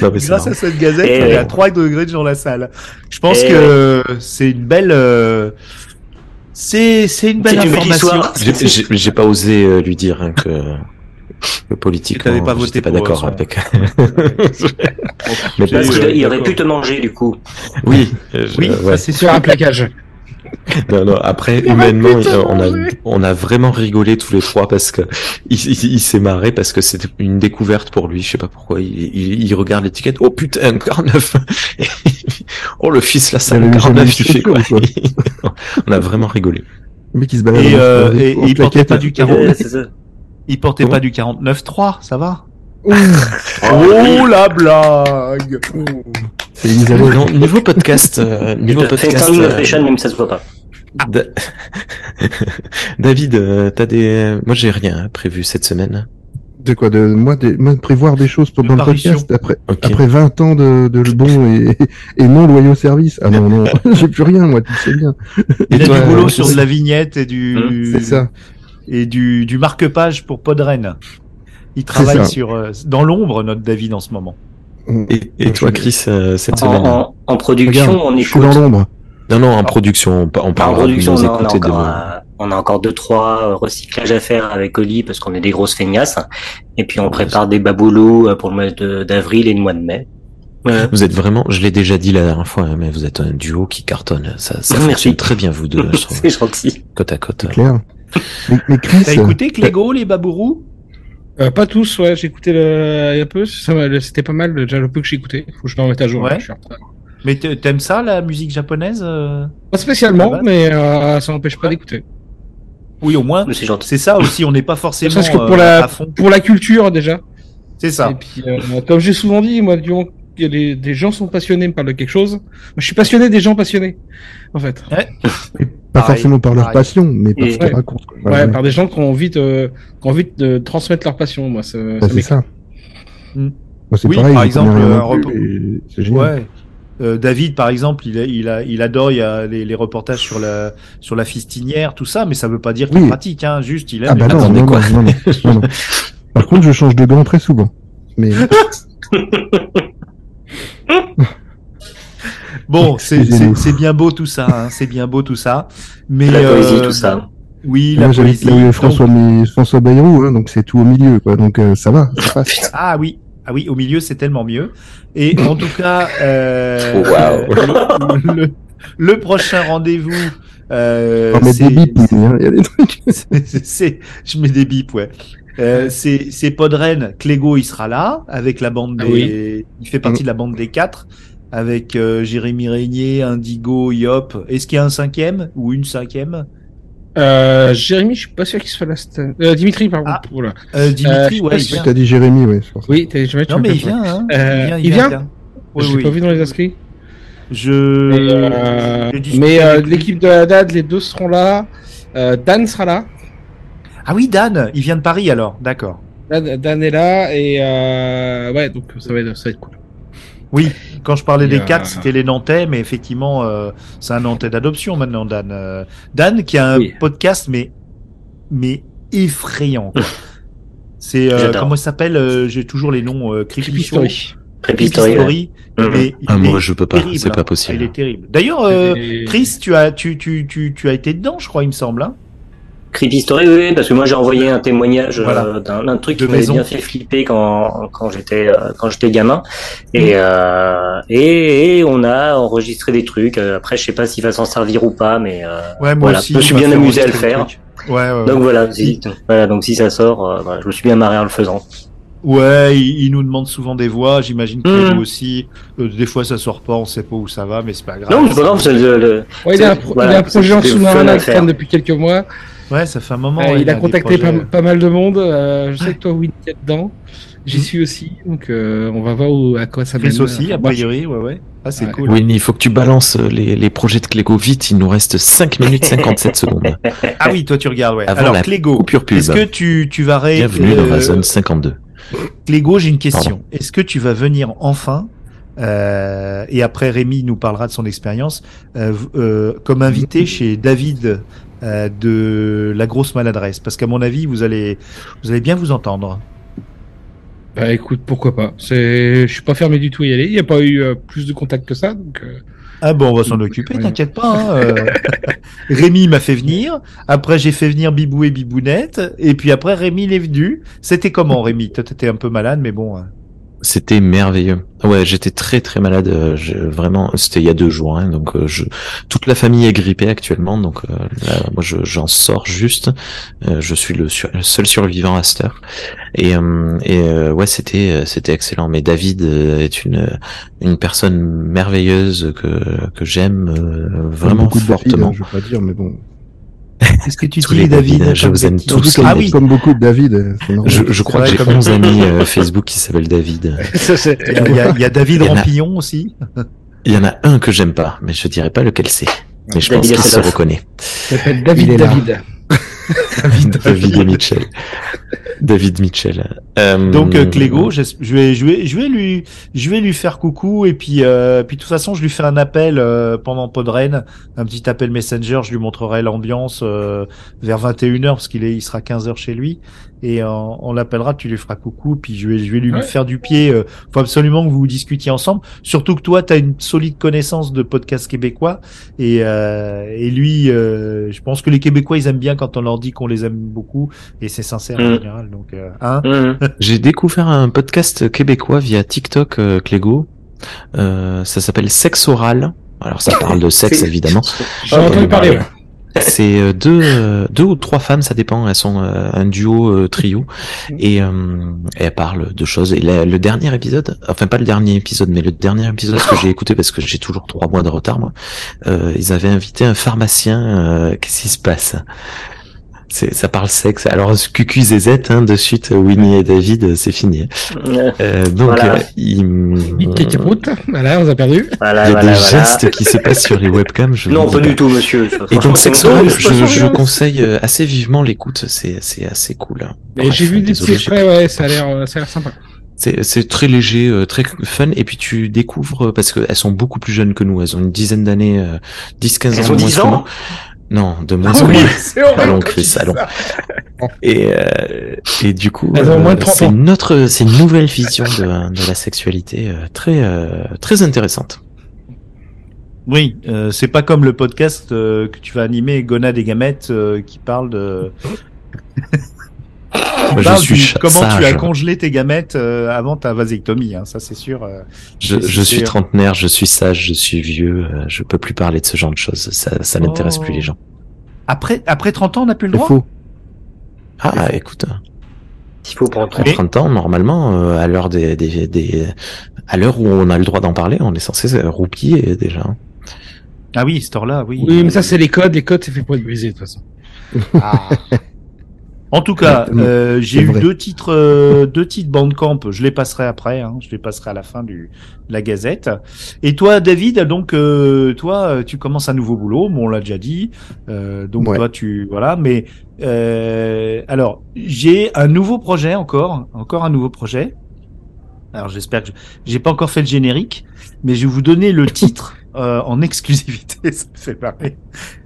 non, mais c'est Grâce à cette Gazette, Et on est à 3 degrés de Jean Lassalle. Je pense Et que c'est une belle. euh, C'est c'est une belle information. j'ai pas osé euh, lui dire hein, que, que politiquement, Que t'avais pas voté pas d'accord euh, son- avec. Mais Parce bon, qu'il aurait pu te manger, du coup. oui, euh, je- Oui, ouais. c'est Sur un plaquage. Non, non, après, humainement, on a, on a vraiment rigolé tous les trois parce que il, il- il s'est marré parce que c'était une découverte pour lui. Je sais pas pourquoi. Il, il, il regarde l'étiquette. Oh putain, 49. Et oh le fils là, ça Il avait le mis jamais 49, les tu fais quoi On a vraiment rigolé. Le mec qui se balade. Et, euh, et- et il portait pas du 40. Ouais, c'est ça. Il portait pas du 49.3, ça va Oh, Oh la blague C'est les mises à jour. Non, niveau podcast, euh, niveau podcast. euh, même ça se voit pas. Da- David, euh, t'as des, moi j'ai rien prévu cette semaine. De quoi de moi, de, moi de prévoir des choses pour De dans le podcast après après 20 ans de, de le bon et, et non loyaux service. Ah non non, j'ai plus rien moi, tu sais bien. Il a toi, du boulot euh, sur de la vignette et du Hum, C'est ça. Et du, du marque-page pour Podren. Il travaille sur euh, dans l'ombre notre David en ce moment. Et, et toi, Chris, euh, cette En, semaine en, en production, Regarde, on je suis écoute. dans l'ombre. Non, non, en production, on, pa- on En parle production, de on on, a de on a encore deux, trois euh, recyclages à faire avec Oli parce qu'on est des grosses feignasses. Et puis on Ouais, prépare des baboulous euh, pour le mois de- d'avril et le mois de mai. Ouais. Vous êtes vraiment, je l'ai déjà dit la dernière fois, hein, mais vous êtes un duo qui cartonne. Ça, ça Merci. fonctionne très bien, vous deux, C'est gentil. côte à côte. C'est clair. Mais, mais Chris, T'as écouté Clégo, les babourous? Euh, pas tous, ouais, j'ai écouté le... un peu, c'était pas mal déjà le peu que j'ai écouté. Faut que je me remette à jour. Ouais. là, je suis en retard. Mais t'aimes ça, la musique japonaise euh? Pas spécialement, mais euh, ça n'empêche pas d'écouter. Oui, au moins. C'est gentil. C'est ça aussi. On n'est pas forcément Parce que pour euh, la, à fond. pour la culture, déjà. C'est ça. Et puis, euh, comme j'ai souvent dit, moi, du moment les, des gens sont passionnés, me parlent de quelque chose, moi, je suis passionné des gens passionnés, en fait. Ouais. Pas Pareil, forcément par leur pareil. passion, mais par Et- ce qu'ils Ouais. racontent. quoi. Ouais, Voilà, ouais. par des gens qui ont envie de, qui ont envie de transmettre leur passion, moi, ça, Bah, ça c'est m'éclate. ça. Mm. Moi, c'est Oui, pareil, par exemple, et C'est génial. Ouais. Euh, David, par exemple, il, a- il, a, il adore il y a les, les reportages sur la, sur la fistinière, tout ça, mais ça veut pas dire qu'il Oui. pratique, hein, juste il aime. Ah bah non, non, quoi. non, non, non, non. Par contre, je change de gants très souvent. Mais Bon, c'est Excusez-nous. c'est- c'est bien beau tout ça, hein, c'est bien beau tout ça. Mais La poésie, euh, tout ça. Oui, la poésie. a donc- François, François Bayrou, hein, donc c'est tout au milieu, quoi. Donc euh, ça va, ça passe. Ah oui, ah oui, au milieu c'est tellement mieux. Et en tout cas, euh, Waouh. le, le- le prochain rendez-vous. Euh, des bips, hein, il y a des trucs. je mets des bips, ouais. Euh, c'est Podren, Clégo, il sera là avec la bande Ah des. Il fait partie de la bande des quatre avec euh, Jérémy Régnier, Indigo, Yop. Est-ce qu'il y a un cinquième ou une cinquième? Euh, Jérémy, je suis pas sûr qu'il soit là. Euh, Dimitri, pardon. Ah. Voilà. euh, Dimitri, je ouais, il vient. T'as dit Jérémy, ouais. Oui, t'as jamais Non mais il vient, hein. Euh, il il vient vient. Je l'ai oui. pas vu dans les inscrits. Je. Mais, euh, j'ai discuté mais euh, l'équipe de la DAD, les deux seront là. Euh, Dan sera là. Ah oui, Dan, il vient de Paris alors, d'accord. Dan, Dan est là et euh, ouais, donc ça va être, ça va être cool. Oui, quand je parlais des quatre, c'était les Nantais, mais effectivement, euh, c'est un Nantais d'adoption maintenant, Dan. Euh, Dan qui a un Oui. podcast, mais mais effrayant. quoi. C'est euh, comment il s'appelle euh, J'ai toujours les noms. Euh, Creepy Creepy Show, Story. Creepy Creepy Story, ouais. Story, Mhm. mais Ah, il moi, est je peux pas, c'est hein. pas possible. Il est terrible. D'ailleurs, euh, Chris, tu as tu tu tu tu as été dedans, je crois, il me semble. Hein Creepy Story, oui, oui, parce que moi j'ai envoyé un témoignage euh, Voilà. d'un d'un truc De qui m'avait bien fait flipper quand quand j'étais euh, quand j'étais gamin Mm. et, euh, et et on a enregistré des trucs. Euh, Après, je sais pas s'il va s'en servir ou pas, mais euh, Ouais, moi Voilà, aussi. je me suis bien amusé à le faire. Ouais, ouais, ouais. donc voilà, si, voilà, donc si ça sort, euh, voilà, je me suis bien marré en le faisant. Ouais, il, il nous demande souvent des voix. J'imagine que vous aussi. Euh, des fois, ça sort pas, on sait pas où ça va, mais c'est pas grave. Non, c'est pas grave, c'est le, le- Ouais, il, a un c'est- pro- voilà, il a un projet en sous-marin depuis quelques mois. Ouais, ça fait un moment. Euh, il a contacté pas, mal de monde. Euh, je sais que toi, Winnie, t'es dedans. J'y Mhm. suis aussi. Donc, euh, on va voir où, à quoi ça mène. Chris aussi, Enfin, a priori, ouais, ouais. Ah, c'est Ouais. cool. Oui, il faut que tu balances les, les projets de Clégo vite. Il nous reste 5 minutes 57 secondes. Ah oui, toi tu regardes, ouais. Avant Alors, la Clégo, est-ce que tu, tu vas ré... Bienvenue dans la euh, zone 52. Clégo, j'ai une question. Est-ce que tu vas venir enfin, euh, et après Rémi nous parlera de son expérience, euh, euh, comme invité chez David de La Grosse Maladresse? Parce qu'à mon avis, vous allez, vous allez bien vous entendre. Bah écoute, pourquoi pas. C'est, je suis pas fermé du tout à y aller. Il n'y a pas eu euh, plus de contacts que ça, donc. euh, Ah bon, on va s'en occuper, t'inquiète pas. Hein, euh. Rémi m'a fait venir. Après, j'ai fait venir Bibou et Bibounette. Et puis après, Rémi il est venu. C'était comment, Rémi? Toi, t'étais un peu malade, mais bon. hein. C'était merveilleux. Ouais, j'étais très très malade. euh, je- vraiment, c'était il y a deux jours. hein, donc, euh, je, toute la famille est grippée actuellement. Donc, euh, là, moi, je- j'en sors juste. Euh, je suis le, sur- le seul survivant à cette heure. Et, euh, et euh, ouais, c'était c'était excellent. Mais David est une une personne merveilleuse que que j'aime euh, vraiment beaucoup de David, fortement. je veux pas dire, mais bon. Qu'est-ce que tu Tous dis, les David David, je vous aime tous. comme, Ah oui, comme beaucoup de David. Je, je crois que j'ai comme- 11 amis euh, Facebook qui s'appellent David. il y, a- y y David en a- Rampillon aussi. Il y en a un que j'aime pas, mais je dirais pas lequel c'est. Mais je David pense qu'il se reconnaît. Il s'appelle David. David. David, David et Mitchell. David Mitchell. Euh, Donc euh, Clégo, je vais, je vais, je vais lui, je vais lui faire coucou et puis, euh, puis de toute façon, je lui fais un appel euh, pendant Podren, un petit appel Messenger. Je lui montrerai l'ambiance euh, vers 21 h parce qu'il est, il sera 15 h chez lui et euh, on l'appellera. Tu lui feras coucou puis je vais, je vais lui Ouais. faire du pied. Euh, faut absolument que vous discutiez ensemble. Surtout que toi, tu as une solide connaissance de podcasts québécois et, euh, et lui, euh, je pense que les Québécois ils aiment bien quand on leur dit qu'on les aime beaucoup et c'est sincère en Mm. général. Donc, euh, hein. Mhm. J'ai découvert un podcast québécois via TikTok, euh, Clégo. Euh, ça s'appelle Sexe Oral. Alors ça parle de sexe évidemment. J'en ai entendu parler, ouais. C'est euh, deux, euh, deux ou trois femmes, ça dépend. Elles sont euh, un duo, euh, trio, et, euh, et elles parlent de choses. Et la- le dernier épisode, enfin pas le dernier épisode, mais le dernier épisode que j'ai écouté parce que j'ai toujours trois mois de retard, moi. euh, ils avaient invité un pharmacien. euh, Qu'est-ce qui se passe? Ça parle sexe. Alors, QQZZ, hein, de suite, Winnie et David, c'est fini. Euh, donc, Voilà. euh, il. Voilà, on a perdu. Voilà, il y a voilà, des voilà. gestes qui se passent sur les webcams. Je Non, pas du tout, monsieur. Et donc, c'est Sex bon. Oral, C'est je, je conseille euh, assez vivement l'écoute. C'est, c'est assez cool. Mais Bref, j'ai vu des petits extraits, ouais, ça a l'air, euh, ça a l'air sympa. C'est, c'est très léger, euh, très fun, et puis tu découvres, euh, parce qu'elles sont beaucoup plus jeunes que nous, elles ont une dizaine d'années, euh, 10-15 ans Elles ont moins 10 que ans. Non, de moins Ah que oui, moi. c'est horrible Allons, Chris, allons. Et, euh, et du coup, moins 30 c'est une autre, c'est une nouvelle vision de, de la sexualité, euh, très, euh, très intéressante. Oui, euh, c'est pas comme le podcast euh, que tu vas animer, Gonade et Gamette, euh, qui parle de. Moi, je Parle suis du- cha- comment tu as congelé tes gamètes euh, avant ta vasectomie, hein, ça c'est sûr. euh, Je, suis trentenaire, je suis sage, je suis vieux, euh, je peux plus parler de ce genre de choses. Ça, ça n'intéresse Oh. plus les gens. Après, après 30 ans, on n'a plus le droit faux. Ah, écoute, Il faut prendre. à 30 ans, normalement, euh, à l'heure des, des, des, à l'heure où on a le droit d'en parler, on est censé euh, roupiller déjà. Ah oui, cette heure-là, oui. Oui, mais ça, c'est les codes. Les codes, c'est fait pour être brisé, de toute façon. Ah. En tout cas, euh, j'ai eu vrai. deux titres, euh, deux titres Bandcamp. Je les passerai après. Hein, je les passerai à la fin du de la Gazette. Et toi, David, donc euh, toi, euh, tu commences un nouveau boulot. Bon, on l'a déjà dit. Euh, donc Ouais. toi, tu voilà. Mais euh, alors, j'ai un nouveau projet encore, encore un nouveau projet. Alors j'espère que je- j'ai pas encore fait le générique, mais je vais vous donner le titre euh, en exclusivité. Ça me fait marrer.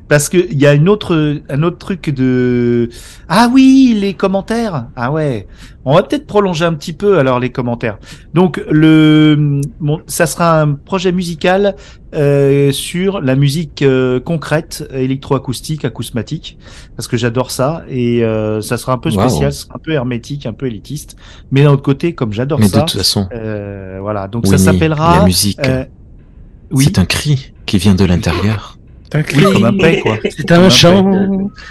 Parce que il y a une autre, un autre truc de ah oui les commentaires. Ah ouais. On va peut-être prolonger un petit peu alors les commentaires. Donc le bon, ça sera un projet musical euh, sur la musique euh, concrète électroacoustique acousmatique. Parce que j'adore ça. Et euh, ça sera un peu spécial un peu hermétique un peu élitiste. Mais d'un autre côté comme j'adore Mais de ça toute façon, euh, voilà. Donc ça s'appellera la musique, euh, oui. c'est un cri qui vient de l'intérieur. C'est un oui comme un paix quoi C'est un chant.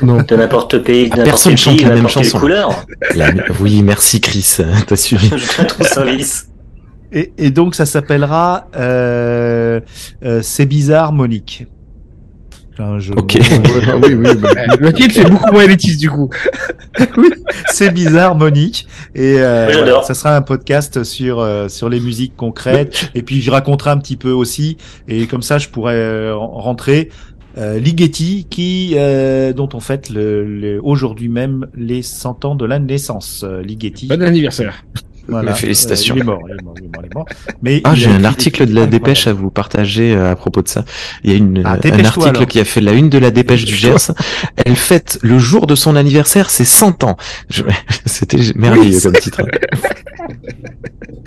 Non. De n'importe pays, de Ah, personne n'importe quel chante pays, la même chanson. couleur. La- oui, merci Chris, t'as suivi. Je ton service. Et, et donc ça s'appellera euh, euh, C'est bizarre Monique. Un jeu de Ok. mots. Ah oui, oui, bah, Le titre, c'est beaucoup moins élitiste, du coup. C'est bizarre Monique et euh, voilà, ça sera un podcast sur euh, sur les musiques concrètes et puis je raconterai un petit peu aussi et comme ça je pourrais euh, rentrer euh, Ligeti qui euh, dont on fête le, le- aujourd'hui même les 100 ans de la naissance euh, Ligeti. Bon anniversaire. Voilà. Mes félicitations. Euh, il est mort, il est mort, il est mort, il est mort. Mais Ah, j'ai un article de la dépêche à vous partager euh, à propos de ça. Il y a une, Ah, euh, un article alors. qui a fait la une de la dépêche du Gers. Elle fête le jour de son anniversaire, c'est 100 ans. Je- C'était merveilleux Oui, comme titre.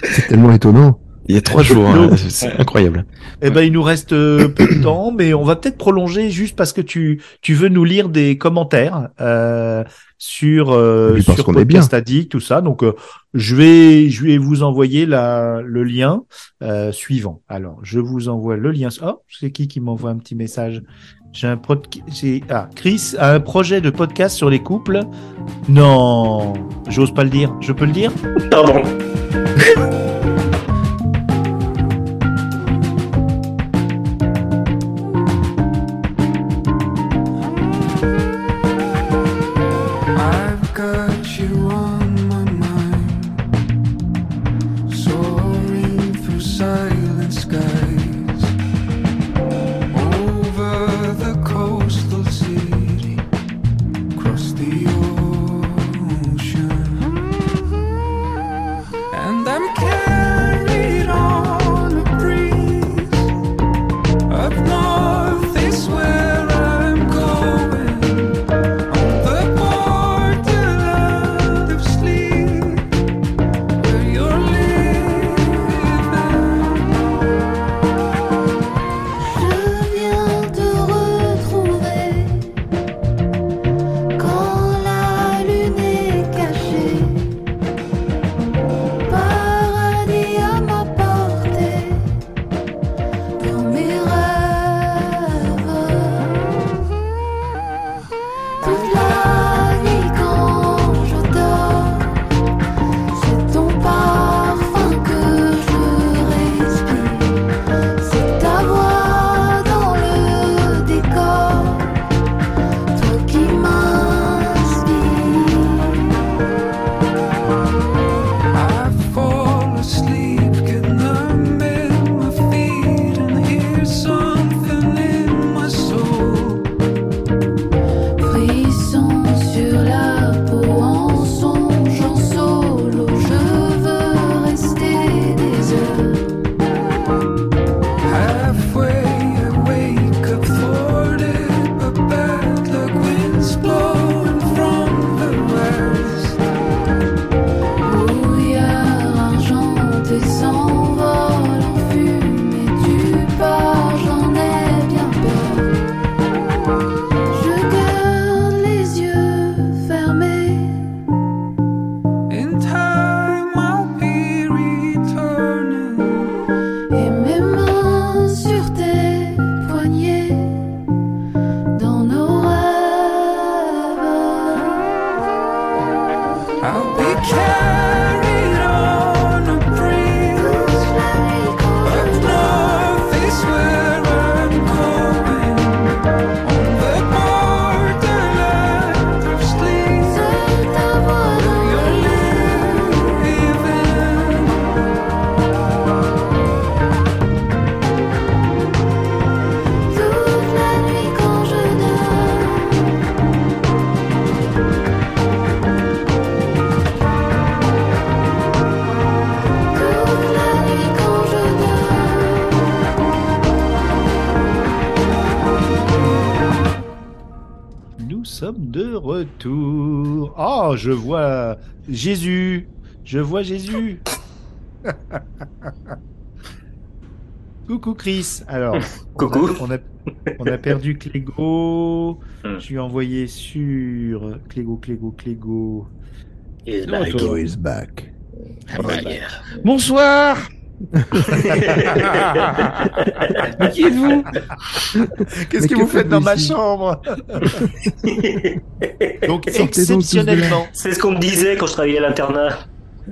c'est tellement étonnant. Il y a trois jours, hein, c'est incroyable. Eh ben, il nous reste euh, peu de temps, mais on va peut-être prolonger juste parce que tu tu veux nous lire des commentaires euh, sur euh, sur qu'on est bien. Podcast Addict, tout ça. Donc, euh, je vais je vais vous envoyer la le lien euh, suivant. Alors, je vous envoie le lien. Oh, c'est qui qui m'envoie un petit message? J'ai un pod... j'ai ah Chris a un projet de podcast sur les couples. Non, j'ose pas le dire. Je peux le dire? Pardon. Oh, je vois Jésus. Je vois Jésus. Coucou Chris. Alors, Coucou. On a, on a perdu Clégo. Hmm. Je lui ai envoyé sur Clégo, Clégo, Clégo. Is back. is back. Bonsoir Mais qui êtes-vous? Qu'est-ce que que vous faites dans ma chambre? Donc exceptionnellement. C'est ce qu'on me disait quand je travaillais à l'internat.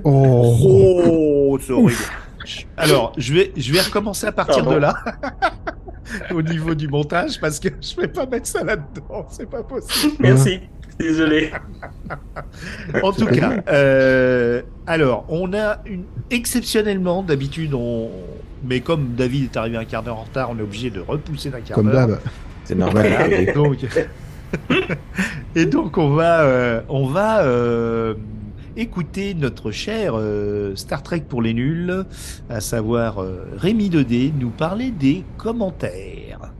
Oh, Oh, c'est horrible. Alors, je vais, je vais recommencer à partir de là. Au niveau du montage, parce que je vais pas mettre ça là-dedans, c'est pas possible. Merci. Désolé. En tout cas, euh, alors, on a une exceptionnellement, d'habitude, on, mais comme David est arrivé un quart d'heure en retard, on est obligé de repousser d'un quart comme d'heure. d'hab. C'est normal. Voilà. donc, et donc on va, euh, on va euh, écouter notre cher euh, Star Trek pour les nuls, à savoir euh, Rémi Dedé, nous parler des commentaires.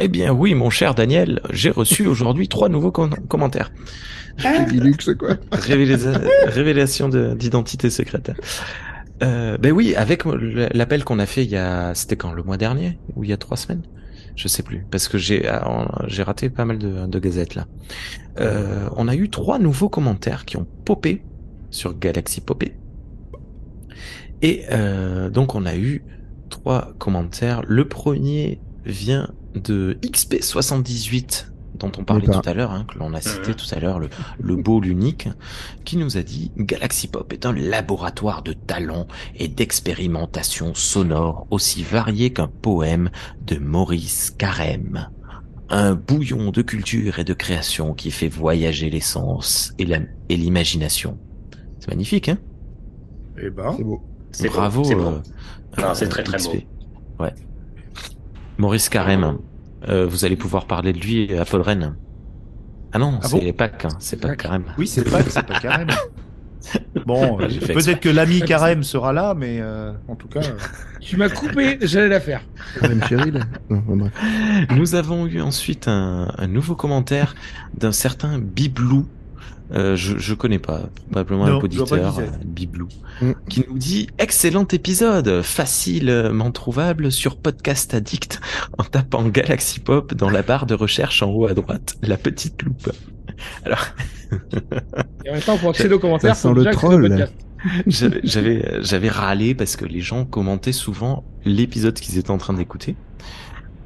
Eh bien oui, mon cher Daniel, j'ai reçu aujourd'hui trois nouveaux com- commentaires. Linux, quoi? Révélisa- révélation de- d'identité secrète. Euh, ben oui, avec l'appel qu'on a fait il y a, c'était quand le mois dernier ou il y a trois semaines, je sais plus, parce que j'ai euh, j'ai raté pas mal de, de gazettes là. Euh, on a eu trois nouveaux commentaires qui ont popé sur Galaxy Popé. Et euh, donc on a eu trois commentaires. Le premier vient de XP78 dont on parlait tout à l'heure, hein, que l'on a cité tout à l'heure, le, le beau, l'unique, qui nous a dit Galaxy Pop est un laboratoire de talent et d'expérimentation sonore aussi varié qu'un poème de Maurice Carême. Un bouillon de culture et de création qui fait voyager les sens et la- et l'imagination. C'est magnifique, hein? Eh ben, C'est beau. C'est beau, Bravo. c'est beau. euh, Non, c'est euh, très, très XP. Ouais. Maurice Carême, euh, vous allez pouvoir parler de lui à Paul Rennes. Ah non, Ah c'est bon Pâques, hein, c'est pas Carême. oui, c'est pas, c'est pas Carême. Bon, peut-être que l'ami Carême sera là, mais euh, en tout cas. euh, Tu m'as coupé, j'allais la faire. Même. Non. Nous avons eu ensuite un, un nouveau commentaire d'un certain Biblou. Euh, je, je connais pas, probablement Non, un auditeur, qui c'est. euh, Biblou, Mm. qui nous dit excellent épisode, facilement trouvable sur Podcast Addict en tapant Galaxy Pop dans la barre de recherche en haut à droite, la petite loupe. Alors, Et en même temps, pour accéder aux commentaires, faut le troll. j'avais j'avais râlé parce que les gens commentaient souvent l'épisode qu'ils étaient en train d'écouter.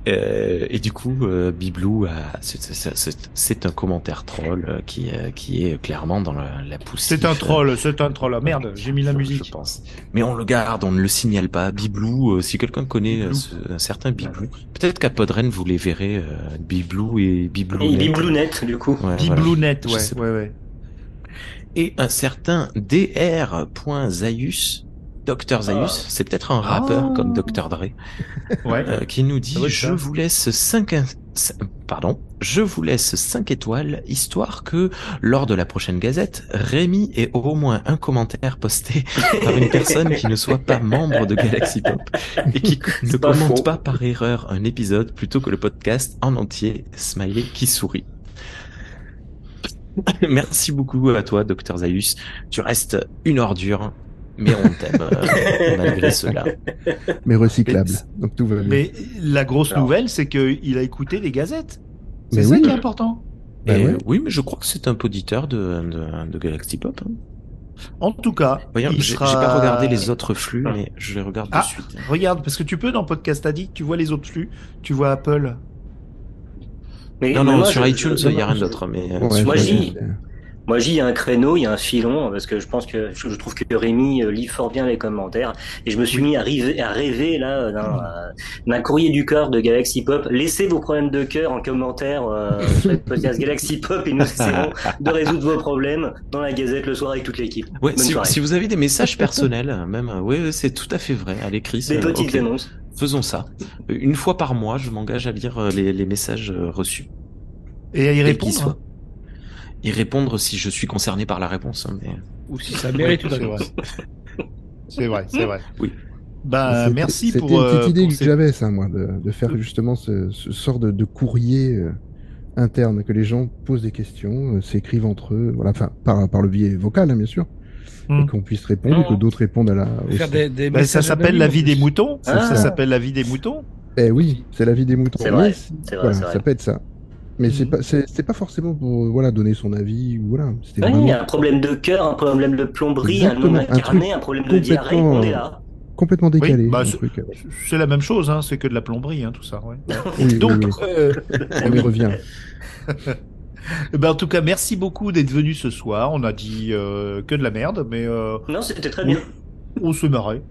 Euh, et du coup, euh, Biblou, a- c'est- c'est- c'est c'est un commentaire troll euh, qui euh, qui est clairement dans la, la poussière. C'est un troll, c'est un troll. Ah, merde, j'ai mis la Je- musique. Je pense. Mais on le garde, on ne le signale pas. Biblou, euh, si quelqu'un connaît euh, ce- un certain Biblou, peut-être qu'à Podren vous les verrez, euh, Biblou et Biblou. Et Biblounette, du coup. Ouais, voilà. Je ouais, ouais, ouais. Et un certain Dr.Zaius, Dr. Zaius, c'est peut-être un rappeur Ah. comme Dr. Dre, Ouais. euh, qui nous dit je vous laisse 5 pardon, je vous laisse 5 étoiles histoire que lors de la prochaine gazette, Rémi ait au moins un commentaire posté par une personne qui ne soit pas membre de Galaxy Pop et qui ne pas commente faux. pas par erreur un épisode plutôt que le podcast en entier, smiley qui sourit. Merci beaucoup à toi, Dr. Zaius. Tu restes une ordure, mais on t'aime euh, malgré cela. Mais recyclable. Donc tout va bien. Mais la grosse Alors. nouvelle, c'est qu'il a écouté les gazettes. Mais C'est ça oui. qui est important. Bah ouais. Oui, mais je crois que c'est un auditeur de, de, de Galaxy Pop. hein. En tout cas, Voyons, il j'ai sera... j'ai pas regardé les autres flux, mais je les regarde Ah. de suite. Regarde, parce que tu peux dans Podcast Addict, tu vois les autres flux, tu vois Apple. Mais, Non, mais non, moi, sur je- iTunes, il y a rien d'autre. Mais euh, Ouais, sur- moi, je- Moi, j'y il y a un créneau, il y a un filon, parce que je pense que je, trouve que Rémi euh, lit fort bien les commentaires, et je me suis mis à rêver, à rêver là d'un euh, d'un courrier du cœur de Galaxy Pop. Laissez vos problèmes de cœur en commentaire euh, sur le podcast Galaxy Pop, et nous essaierons de résoudre vos problèmes dans la Gazette le soir avec toute l'équipe. Ouais, si, vous avez des messages personnels, euh, même, euh, ouais, ouais, c'est tout à fait vrai. Allez, Chris. Des euh, petites ok. annonces. Faisons ça. Euh, Une fois par mois, je m'engage à lire euh, les, les messages euh, reçus. Et à y répondre. Y répondre si je suis concerné par la réponse. hein, mais... Ou si ça mérite une C'est réponse. vrai. C'est vrai, c'est vrai. Oui. Bah, C'était- merci C'était pour. une euh, petite idée pour que ces- j'avais, ça, moi, de, de faire justement ce, ce sort de, de courrier euh, interne, que les gens posent des questions, euh, s'écrivent entre eux, voilà, enfin par, par le biais vocal, hein, bien sûr, Hmm. et qu'on puisse répondre, et que d'autres répondent à la. Faire aussi. des, des Bah, ça s'appelle la vie des moutons. Ça, Ah. ça s'appelle la vie des moutons. Eh oui, c'est la vie des moutons. C'est vrai, Mais c'est vrai, voilà, c'est vrai. ça peut être ça. Mais c'est Mhm. pas, c'est c'est pas forcément pour voilà donner son avis ou voilà. C'était y vraiment a un problème de cœur, un problème de plomberie, Exactement, un un nom incarné, truc un problème de diarrhée, complètement, on est euh, là. complètement décalé. Oui, bah, un c'est- euh. C'est la même chose, hein, c'est que de la plomberie, hein, tout ça. Ouais. Oui, oui, Donc, oui. euh, On y revient. ben, en tout cas, merci beaucoup d'être venu ce soir. On a dit euh, que de la merde, mais euh, Non, c'était très bien. on se marrait.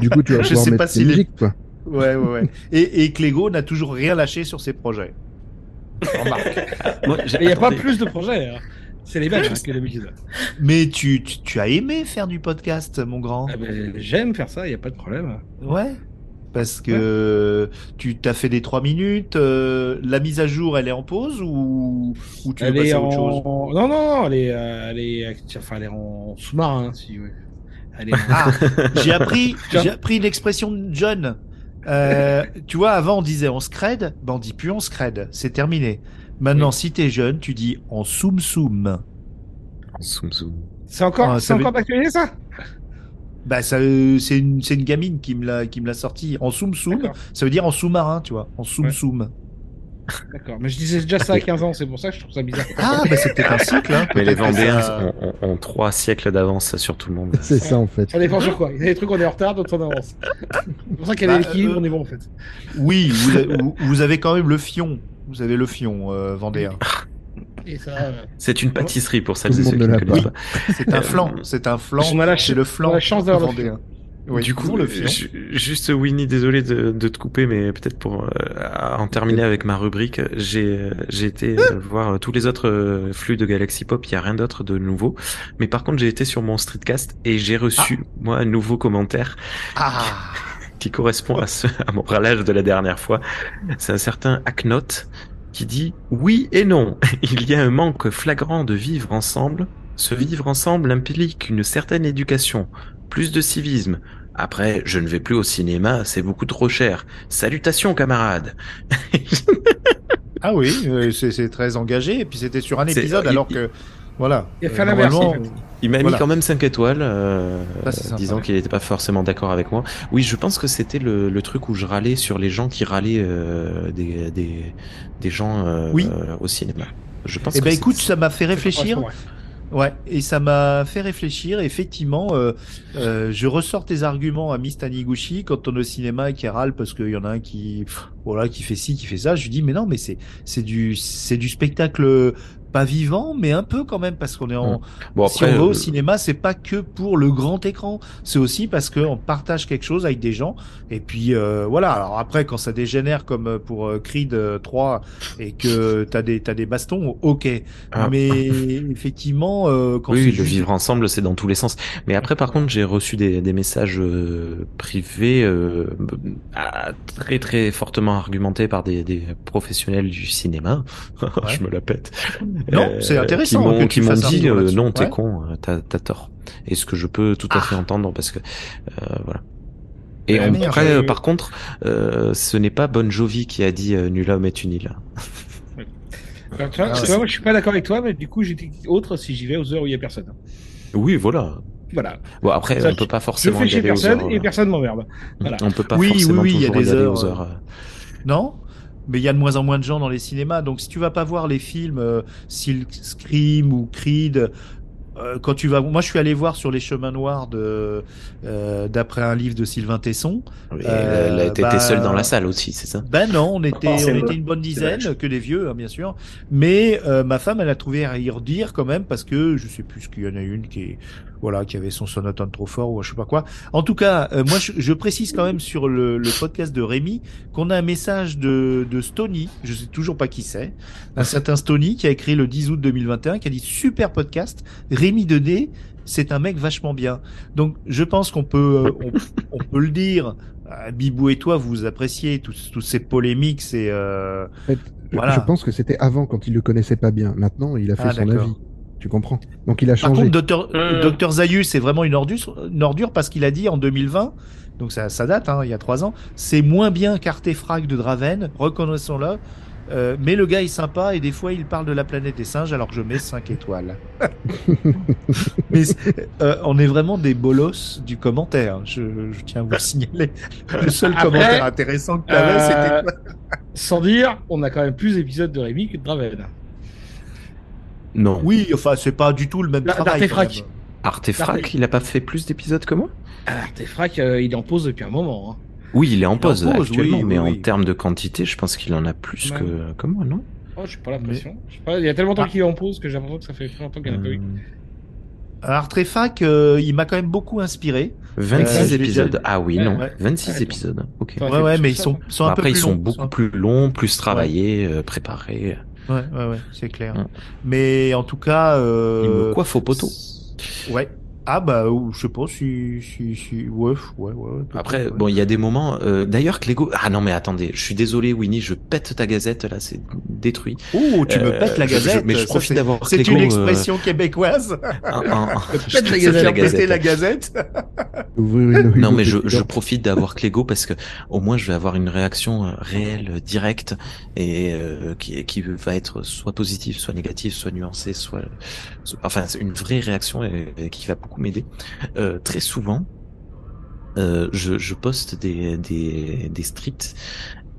Du coup, tu vas Je sais pas est- musiques, quoi. Ouais, ouais, ouais. Et, et Clégo n'a toujours rien lâché sur ses projets. Il n'y a pas plus de projets. hein. C'est les mêmes hein, que d'habitude. Mais tu, tu, tu as aimé faire du podcast, mon grand? Ah ben, J'aime faire ça, il n'y a pas de problème. Ouais. Parce que tu t'as fait des trois minutes. euh, la mise à jour, elle est en pause ou, ou tu veux Elle passer est à autre en... chose? Non, non, non, elle est, euh, elle est, enfin, elle est en sous-marin, si oui. Ah, j'ai appris, j'ai appris une expression de John. Euh, tu vois, avant on disait on scred, ben on dit plus on scred, c'est terminé. Maintenant, si t'es jeune, tu dis en soum soum. Zoom, zoom. C'est encore, Ah, c'est ça veut- encore d'actualité ça? Bah ça, euh, c'est une, c'est une gamine qui me l'a, qui me l'a sorti en soum soum. Ça veut dire en sous-marin, tu vois, en soum Ouais. soum. D'accord, mais je disais déjà ça à 15 ans, c'est pour ça que je trouve ça bizarre. Ah, bah c'est peut-être un cycle. Hein. Mais les Vendéens ça- ont, ont- ont trois siècles d'avance sur tout le monde. C'est ça en fait. Ça dépend sur quoi. Il y a des trucs on est en retard, d'autres on avance. C'est pour ça qu'il y a Bah, l'équilibre, euh, on est bon en fait. Oui, vous avez, vous- vous avez quand même le fion. Vous avez le fion euh, vendéen. Et ça, euh, C'est une pâtisserie pour celles et ceux qui ne connaissent pas. C'est un flanc. C'est un flanc. On a la ch- le on flanc a la chance d'avoir le vendéen. Oui, du coup, le ju- juste Winnie, désolé de, de te couper, mais peut-être pour euh, en terminer avec ma rubrique, j'ai j'ai été euh, voir tous les autres euh, flux de Galaxy Pop. Il y a rien d'autre de nouveau, mais par contre j'ai été sur mon streetcast et j'ai reçu moi un nouveau commentaire Ah. qui correspond à, ce, à mon râlage de la dernière fois. C'est un certain Aknot qui dit oui et non. Il y a un manque flagrant de vivre ensemble. Ce vivre ensemble implique une certaine éducation, plus de civisme. Après, je ne vais plus au cinéma, c'est beaucoup trop cher. Salutations, camarades. Ah oui, euh, c'est très engagé. Et puis c'était sur un épisode, il- alors que voilà. Il a fait Euh, normalement. Il m'a Voilà. mis quand même 5 étoiles, euh, Ça, disant qu'il n'était pas forcément d'accord avec moi. Oui, je pense que c'était le, le truc où je râlais sur les gens qui râlaient euh, des, des, des gens euh, Oui. euh, au cinéma. Je pense Eh ben écoute, ça m'a fait réfléchir. Ouais. Et ça m'a fait réfléchir. Effectivement, euh, euh, je ressors tes arguments à Miss Taniguchi quand on est au cinéma et qui râle parce qu'il y en a un qui, voilà, qui fait ci, qui fait ça. Je lui dis mais non, mais c'est c'est du c'est du spectacle pas vivant, mais un peu quand même parce qu'on est en. Bon, si après, on va au euh, cinéma, c'est pas que pour le grand écran. C'est aussi parce qu'on partage quelque chose avec des gens. Et puis euh, voilà. Alors après, quand ça dégénère comme pour euh, Creed euh, 3 et que t'as des t'as des bastons, ok. Ah. Mais effectivement, euh, quand oui, c'est le vivre ensemble, c'est dans tous les sens. Mais après, par contre, j'ai reçu des, des messages euh, privés euh, très très fortement argumentés par des, des professionnels du cinéma. Je me la pète. Non, c'est intéressant Qui tu m'ont dit euh, non, t'es Ouais. con, euh, t'as tort. Et ce que je peux tout à fait entendre parce que euh, voilà. Et Ah, on- après, euh, eu- par contre, euh, ce n'est pas Bon Jovi qui a dit euh, nul homme est une île. Alors, tu vois, Ah, tu ouais. vois, moi je suis pas d'accord avec toi, mais du coup j'étais autre si j'y vais aux heures où il y a personne. Oui, voilà. Voilà. Bon après, Ça, on peut pas Je forcément fais y chez aller aux personne heures. et euh, personne m'emmerde. Voilà. On peut pas Oui, forcément oui, oui, il y a toujours y des aller heures, aux euh, heures. euh, Non? Mais il y a de moins en moins de gens dans les cinémas, donc si tu vas pas voir les films euh, style Scream ou Creed, euh, quand tu vas, moi je suis allé voir sur les chemins noirs de euh, d'après un livre de Sylvain Tesson. Euh, elle était bah, seule dans la salle aussi, c'est ça? Ben non, on était, Oh, on était une bonne dizaine, que des vieux, hein, bien sûr. Mais euh, ma femme, elle a trouvé à y redire quand même parce que je sais plus qu'il y en a une qui est, voilà, qui avait son sonotone trop fort ou je sais pas quoi. En tout cas, euh, moi, je, je précise quand même sur le, le podcast de Rémi qu'on a un message de, de Stony, je sais toujours pas qui c'est, un certain Stony qui a écrit le 10 août 2021, qui a dit super podcast, Rémi 2D, c'est un mec vachement bien. Donc, je pense qu'on peut, euh, on, on peut le dire. Euh, Bibou et toi, vous appréciez tous, tous ces polémiques, c'est euh, En fait, je- Voilà. je pense que c'était avant quand il le connaissait pas bien. Maintenant, il a fait Ah, son avis. Tu comprends Donc il a Par changé. contre, Docteur. Docteur Zayus, c'est vraiment une ordure, une ordure parce qu'il a dit en 2020, donc ça, ça date, hein, il y a trois ans, c'est moins bien qu'Artefrag de Draven, reconnaissons-le. Euh, mais le gars est sympa et des fois il parle de la planète des singes alors que je mets 5 étoiles. mais euh, on est vraiment des bolos du commentaire, je, je tiens à vous le signaler. Le seul Après, commentaire intéressant que tu avais, euh, c'était toi. Sans dire, on a quand même plus d'épisodes de Rémi que de Draven. Non. Oui, enfin, c'est pas du tout le même travail. d'Artefrac. Artefrac, il a pas fait plus d'épisodes que moi Artefrac, euh, il est en pause depuis un moment. hein. Oui, il est en pause, pause, actuellement, oui, mais oui, en termes de quantité, je pense qu'il en a plus Ouais. que, que moi, non? Oh, j'ai pas l'impression. Il y a tellement longtemps Ah. qu'il est en pause que j'ai l'impression que ça fait très longtemps qu'il n'y en a pas eu. Artefrac, euh, il m'a quand même beaucoup inspiré. 26 Euh, je l'ai épisodes. déjà- Ah oui, Ouais, non. ouais. 26 Ouais, épisodes. Ok. Ouais, ouais, mais ils sont, quoi. sont un peu Après, ils sont longs, beaucoup plus longs, plus travaillés, euh, préparés. Ouais, ouais, ouais, c'est clair. Mais en tout cas, euh... Il me coiffe au poteau. Ouais. Ah bah, ou- je sais pas si, si, si, ouais, ouais, ouais. Après, ouais. bon, il y a des moments. euh, D'ailleurs, que Lego. Ah non, mais attendez, je suis désolé, Winnie, je pète ta gazette là, c'est détruit. Oh, tu me Euh, pètes la je- je- gazette. mais je ça, profite c'est- d'avoir C'est Clégo, une euh, expression québécoise. Je pète te la gazette. la gazette. Ouvrir une Non, mais je, je profite d'avoir Clégo parce que au moins je vais avoir une réaction euh, réelle, directe et euh, qui, qui va être soit positive, soit négative, soit nuancée, soit, soit- enfin c'est une vraie réaction et, et qui va beaucoup m'aider. Euh, très souvent, euh, je, poste des des, des strips.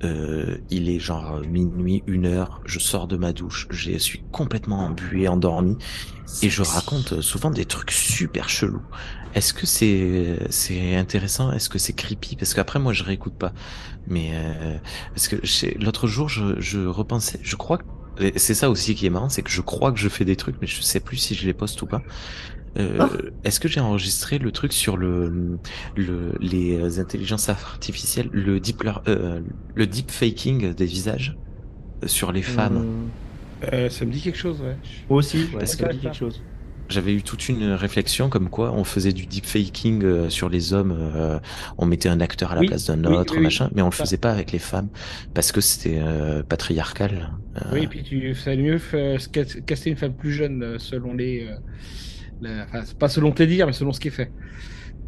Euh, il est genre minuit, une heure, je sors de ma douche, je suis complètement embué, endormi, et je raconte souvent des trucs super chelous. Est-ce que c'est c'est intéressant? Est-ce que c'est creepy? Parce qu'après moi je réécoute pas. Mais parce que l'autre jour je, je repensais, je crois que c'est ça aussi qui est marrant, c'est que je crois que je fais des trucs, mais je sais plus si je les poste ou pas. Euh. Est-ce que j'ai enregistré le truc sur le, le les intelligences artificielles, le deep lear- euh, le deep faking des visages euh, sur les femmes? Euh, ça me dit quelque chose, ouais. Moi aussi, ouais, Parce ça que- me dit quelque chose. J'avais eu toute une réflexion comme quoi on faisait du deep faking sur les hommes, euh, on mettait un acteur à la Oui, place d'un oui, autre, oui, oui. machin, mais on le faisait pas avec les femmes parce que c'était euh, patriarcal. Euh, Oui, et puis tu ça mieux caster une femme plus jeune selon les. La- Enfin, c'est pas selon tes dires, mais selon ce qui est fait.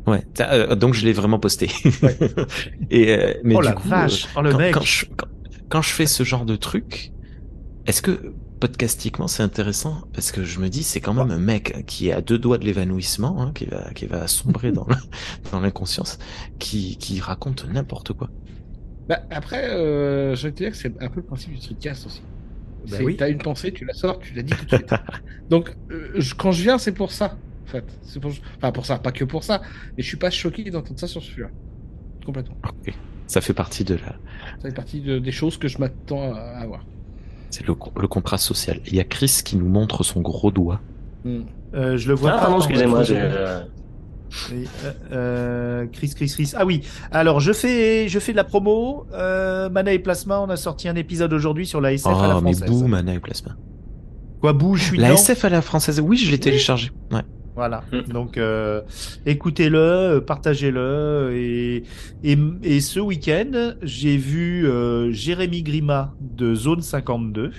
Ouais, euh, donc je l'ai vraiment posté. Et euh, mais Oh du la coup, vache, euh, oh le quand, mec. quand je, quand, quand je fais ce genre de truc, est-ce que podcastiquement c'est intéressant? Parce que je me dis c'est quand même un mec qui est à deux doigts de l'évanouissement, hein, qui va qui va sombrer dans dans l'inconscience, qui qui raconte n'importe quoi. Bah, après, euh, je vais te dire que c'est un peu le principe du streetcast aussi. Bah oui. T'as une pensée, tu la sors, tu la dis tout de suite. Donc, euh, je- quand je viens, c'est pour ça, en fait. C'est pour... Enfin, pour ça, pas que pour ça. Mais je suis pas choqué d'entendre ça sur celui-là. Complètement. Ok. Ça fait partie de la, Ça fait partie de- des choses que je m'attends à, à avoir. c'est le, le contrat social. Il y a Chris qui nous montre son gros doigt. Euh, je le vois Ah, pas. pardon, excusez-moi. Oui, euh, euh, Chris, Chris, Chris. Ah oui. Alors je fais, je fais de la promo. Euh, Mana et Plasma, on a sorti un épisode aujourd'hui sur la SF à la Oh, mais française. boum, Mana et Plasma. Quoi, bouge, je suis La dedans. SF à la française, oui, je l'ai téléchargé. Ouais. Voilà. Mm. Donc euh, écoutez-le, partagez-le et, et et ce week-end j'ai vu euh, Jérémy Grima de Zone 52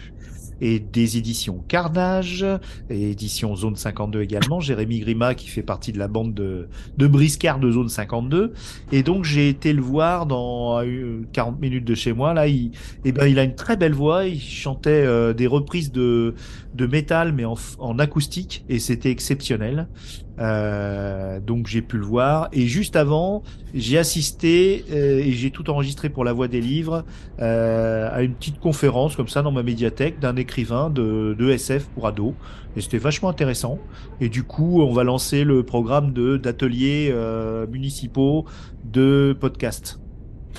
et des éditions Carnage et éditions Zone 52 également. Jérémy Grima qui fait partie de la bande de de Briscard de Zone 52 et donc j'ai été le voir dans euh, 40 minutes de chez moi là. Il eh ben il a une très belle voix. Il chantait euh, des reprises de de métal mais en, en acoustique et c'était exceptionnel. Euh, donc j'ai pu le voir. Et juste avant j'ai assisté euh, et j'ai tout enregistré pour la voix des livres euh, à une petite conférence comme ça dans ma médiathèque d'un écrivain de, de SF pour ados. Et c'était vachement intéressant. Et du coup on va lancer le programme de d'ateliers euh, municipaux de podcast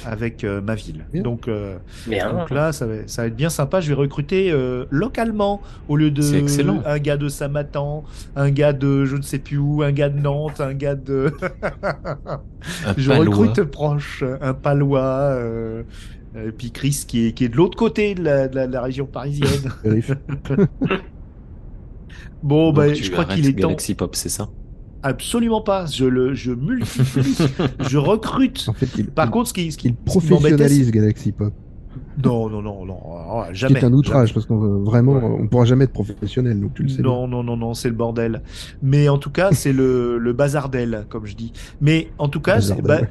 avec euh, ma ville Bien. donc euh, Bien. donc là, ça va, ça va être bien sympa. Je vais recruter euh, localement au lieu de excellent. un gars de Samatan, un gars de je ne sais plus où, un gars de Nantes, un gars de. Un je palois. recrute proche, un palois. Euh... Et puis Chris qui est, qui est de l'autre côté de la, de la- de la région parisienne. Bon, Donc bah, tu je crois qu'il est temps. Galaxy Pop, c'est ça? Absolument pas. Je le, je multiplie, je recrute. En fait, il, Par il- contre, ce qui, ce qui, il professionnalise Galaxy Pop. c'est- non, non, non, non, oh, qui jamais. est un outrage jamais. parce qu'on vraiment, Ouais. on pourra jamais être professionnel, donc tu le sais. Non, non, non, non, c'est le bordel. Mais en tout cas, c'est le, le bazardel, comme je dis. Mais en tout cas, c'est- bah,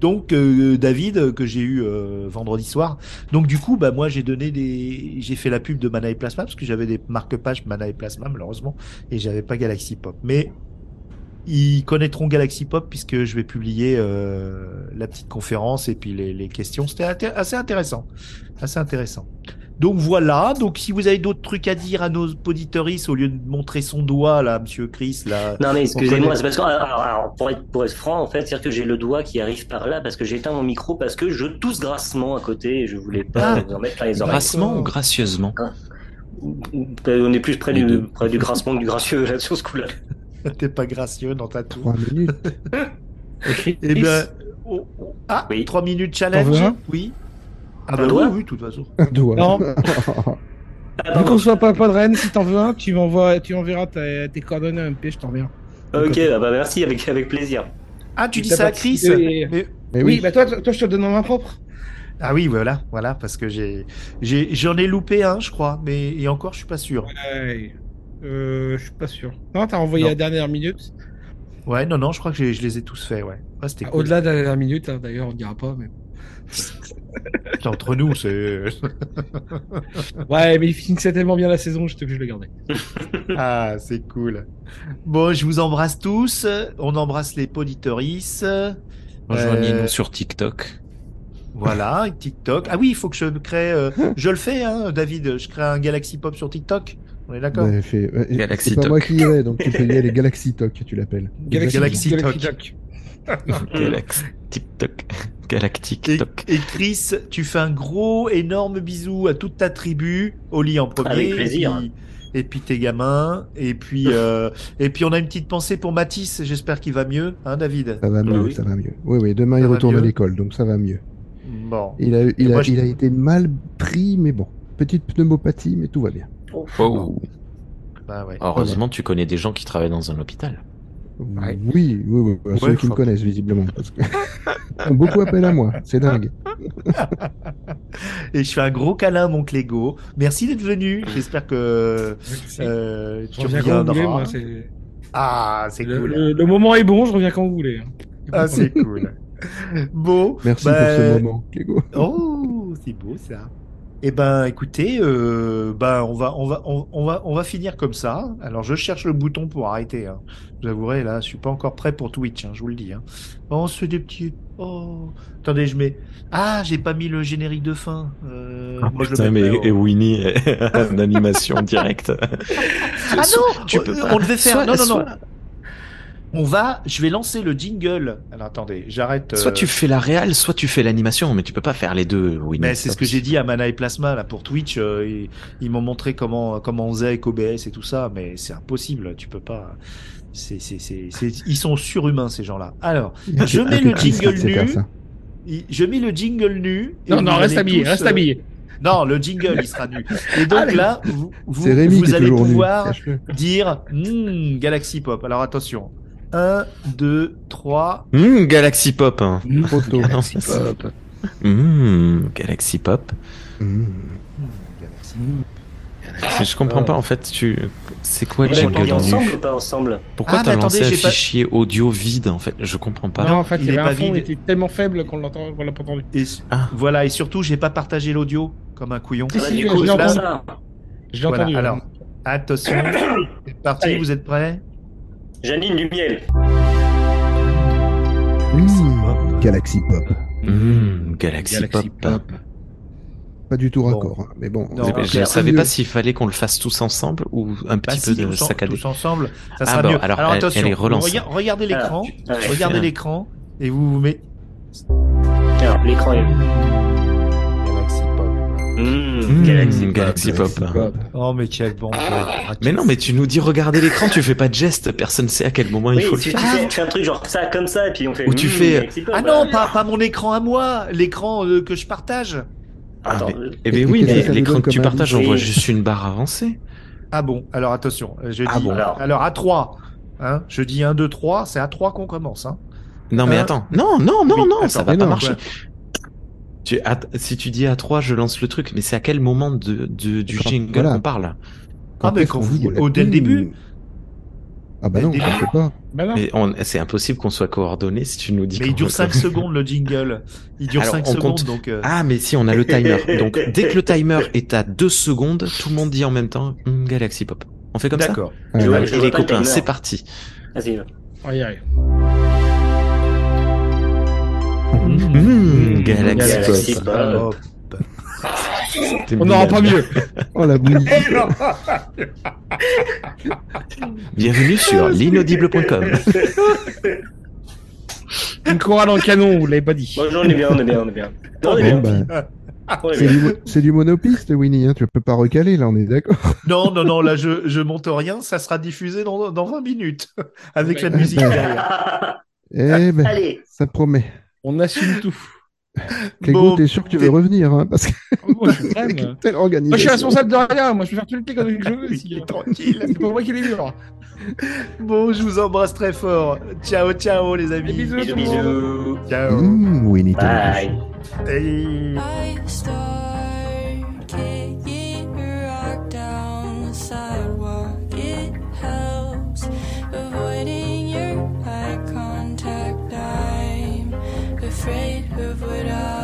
Donc euh, David que j'ai eu euh, vendredi soir. Donc du coup bah moi j'ai donné des j'ai fait la pub de Mana et Plasma parce que j'avais des marque-pages Mana et Plasma malheureusement et j'avais pas Galaxy Pop. Mais ils connaîtront Galaxy Pop puisque je vais publier euh, la petite conférence et puis les, les questions. C'était assez intéressant, assez intéressant. Donc voilà. Donc si vous avez d'autres trucs à dire à nos auditeuristes au lieu de montrer son doigt là, Monsieur Chris là. Non mais excusez-moi, c'est parce que alors, alors, pour être pour être franc en fait, c'est-à-dire que j'ai le doigt qui arrive par là parce que j'ai éteint mon micro parce que je tousse grassement à côté et je voulais pas Ah. vous en mettre plein les oreilles. Grassement ou gracieusement? Euh, On est plus près du près du grassement que du gracieux là sur ce coup-là. T'es pas gracieux dans ta tour. Trois minutes. Eh ben, oh, oh, ah, Oui. 3 minutes challenge. Oui. Ah Un bah oui, oui, de toute façon. Un doigt. Non. Vu qu'on soit pas pas de Rennes, si t'en veux un, tu m'envoies, tu enverras tes coordonnées à MP, je t'en reviens. Ok, ah bah merci avec avec plaisir. Ah, tu dis ça à Chris décidé- Mais- Mais oui, oui. bah toi, toi, toi, je te donne en main propre. Ah oui, voilà, voilà, parce que j'ai, j'ai, j'en ai loupé un, je crois, mais et encore, je suis pas sûr. Ouais. Euh, je suis pas sûr. Non, t'as envoyé Non. la dernière minute. Ouais, non, non, je crois que je les ai tous faits, ouais. Ouais, c'était Ah, cool. Au-delà de la dernière minute, hein, d'ailleurs, on ne dira pas, mais. C'est entre nous, c'est. Ouais, mais il finissait tellement bien la saison, j'étais obligé de le garder. ah, c'est cool. Bon, je vous embrasse tous. On embrasse les poditoris. Rejoignez-nous Euh, sur TikTok. Voilà, TikTok. Ah oui, il faut que je crée. euh, je le fais, hein, David. Je crée un Galaxy Pop sur TikTok. On est d'accord Ouais, fait- Galaxy c'est pas moi qui irai, donc tu peux y aller Galaxy Talk, tu l'appelles. Galaxy Talk. Talk. Galax- TikTok. Galactic Et, Talk. et Chris, tu fais un gros, énorme bisou à toute ta tribu, Oli en premier, Avec plaisir. Et puis, et puis tes gamins, et puis euh, et puis on a une petite pensée pour Mathis. J'espère qu'il va mieux, hein, David. Ça va Bah mieux, oui. ça va mieux. Oui, oui, demain Ça il retourne à l'école, donc ça va mieux. Bon. Il a, il a, moi, je- il a été mal pris, mais bon. Petite pneumopathie, mais tout va bien. Oh. Bah ouais. Heureusement, tu connais des gens qui travaillent dans un hôpital. Ouais. Oui, oui, oui. bah, Ouais, ceux qui me connaissent visiblement. Parce que... Ils ont beaucoup appel à moi, c'est dingue. Et je fais un gros câlin à mon Clégo. Merci d'être venu. J'espère que euh, Je tu reviens quand vous voulez, reviendras. Ah, c'est le, cool. le- le moment est bon, je reviens quand vous voulez. Ah, c'est cool. Bon. Merci bah, pour ce moment, Clégo. Oh, c'est beau ça. Eh ben, écoutez, euh, ben on va, on va, on, on va, on va finir comme ça. Alors, je cherche le bouton pour arrêter. Hein. J'avouerai, là, je suis pas encore prêt pour Twitch. Hein, je vous le dis. Hein. Oh, on se fait des petits. Oh, attendez, je mets. Ah, j'ai pas mis le générique de fin. Euh, moi, je le mais et Winnie en animation directe. Ah non, tu on, peux on pas. devait faire. Soit- non, non, non. On va. Je vais lancer le jingle. Alors, attendez, j'arrête. Soit euh, tu fais la réal, soit tu fais l'animation, mais tu peux pas faire les deux, Winnie. Mais c'est ce que j'ai dit à Mana et Plasma là pour Twitch. euh, ils ils m'ont montré comment comment on faisait avec OBS et tout ça, mais c'est impossible. Tu peux pas. C'est c'est c'est c'est- ils sont surhumains ces gens-là. Alors, je mets le jingle nu. Je mets le jingle nu. et Non, non, reste habillé, tous, reste euh, habillé. Non, le jingle il sera nu. Et donc Allez. là, vous vous, allez nu. pouvoir dire hmm, Galaxy Pop. Alors attention. 1, 2, 3. Hum, Galaxy Pop. Hein. Trop tôt. Ah non, ça, c'est- Hum, Galaxy Pop. Mmh. Je comprends pas en fait. Tu, c'est quoi le jingle ensemble ou pas ensemble Pourquoi Ah, t'as lancé un j'ai pas- fichier audio vide en fait Je comprends pas. Non, en fait, il il y avait un fond, vide. était tellement faible qu'on l'entend, qu'on l'a pas entendu. Et Ah. voilà. Et surtout, j'ai pas partagé l'audio comme un couillon. Si, Ah si, du je coup, l'ai entendu. Je l'ai Voilà, entendu. alors, attention, c'est parti, Allez. vous êtes prêts? Janine du miel. Mmh. Galaxy Pop. Hum, Galaxy, Galaxy Pop. Pop. Pas du tout Bon. raccord, hein, mais bon. Non, je clair. savais Mieux. pas s'il fallait qu'on le fasse tous ensemble ou un Bah petit si, peu de tous, en- saccadé. tous ensemble, ça Ah sera bon, mieux. alors, Alors elle- attention, elle est relancée. rega- regardez l'écran, Ah, ouais. regardez l'écran, et vous vous mettez Alors, l'écran est. Galaxy Pop. Mmh, Hum, Galaxy Pop. Galaxy Pop. Oh mais quel bon. Mais non, mais tu nous dis regarder l'écran, tu fais pas de geste, personne sait à quel moment il faut le tu, faire. tu fais, tu fais un truc genre ça comme ça et puis on fait. Ou tu mmh, fais- Pop, Ah non, pas, pas mon écran à moi, l'écran euh, que je partage. Ah, Attends, mais- euh, Eh ben oui, mais l'écran que tu partages, on voit juste une barre avancée. Ah bon, alors attention, euh, je dis, Ah bon. alors, Alors. à 3, hein, je dis 1, 2, 3, c'est à 3 qu'on commence. Hein. Non, mais Hein attends. Non, non, non, Oui, non, attends, ça va pas non, marcher. quoi. Tu, att- si tu dis à 3, je lance le truc, mais c'est à quel moment de, de- du Quand- jingle voilà. qu'on parle Ah, mais quand vous- au- dès le début Ah bah non, pas. Bah. Mais on- c'est impossible qu'on soit coordonnés si tu nous dis Mais il dure 5 secondes le jingle. Il dure Alors, 5 on secondes compte- donc. euh, Ah, mais si, on a le timer. Donc, dès que le timer est à 2 secondes, tout le monde dit en même temps Hum, Galaxy Pop. On fait comme ça D'accord. Je les copains, c'est parti. Vas-y. va. On va y arriver. Galaxy, Pop. On n'aura pas mieux. Oh la. Bienvenue sur l'inaudible.com. Une chorale en canon, vous l'avez pas dit. Bon, on est bien, on est bien, on est bien. On est bah, c'est du, mo- c'est du monopiste, Winnie, hein. tu peux pas recaler là, on est d'accord. Non, non, non, là je, je monte rien, ça sera diffusé dans, dans 20 minutes. Avec la musique Ben, derrière. Eh ben, Allez. ça promet. On assume tout. Clégo, Bon, t'es sûr que tu veux revenir, hein, parce que Moi, je suis moi. je suis responsable de rien. Moi, je peux faire tout le quand je veux. Il est tranquille. C'est pas moi qui les murs. Bon, je vous embrasse très fort. Ciao, ciao les amis. Bisous, Bisous. Ciao. Mmh, Winnie, t'es Bye. Afraid of what I'll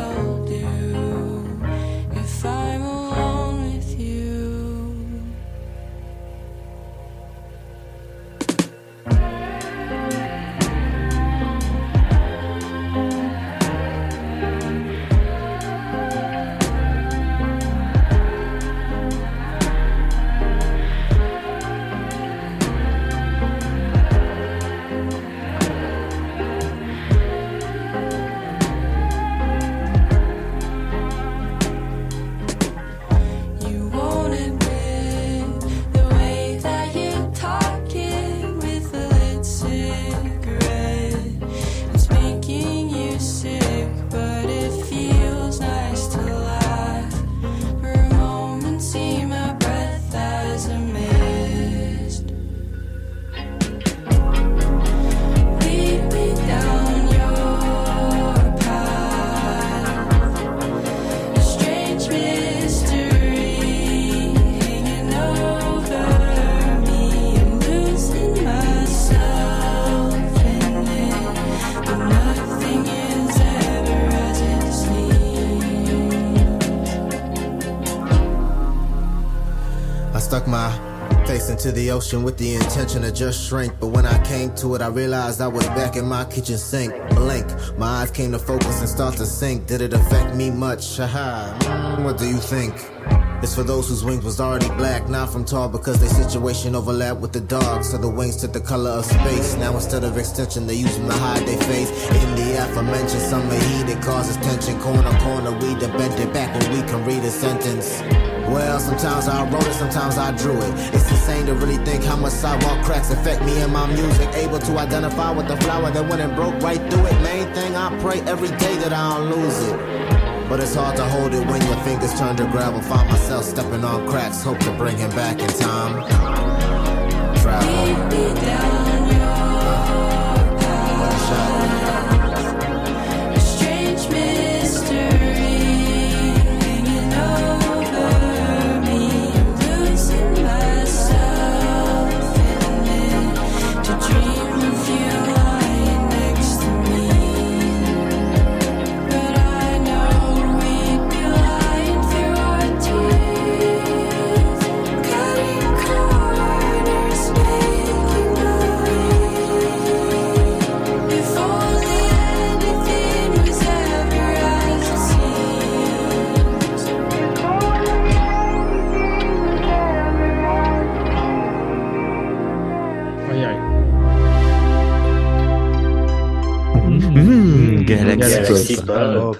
ocean with the intention to just shrink. But when I came to it, I realized I was back in my kitchen sink. Blink, my eyes came to focus and start to sink. Did it affect me much? Haha, what do you think? It's for those whose wings was already black, not from tall because their situation overlapped with the dark. So the wings took the color of space. Now instead of extension, they use them to hide their face. In the aforementioned summer heat, it causes tension. Corner, corner, we bent it back when we can read a sentence. Well, sometimes I wrote it, sometimes I drew it. It's insane to really think how much sidewalk cracks affect me and my music. Able to identify with the flower that went and broke right through it. Main thing I pray every day that I don't lose it. But it's hard to hold it when your fingers turn to gravel. Find myself stepping on cracks, hope to bring him back in time. Travel. Mmh,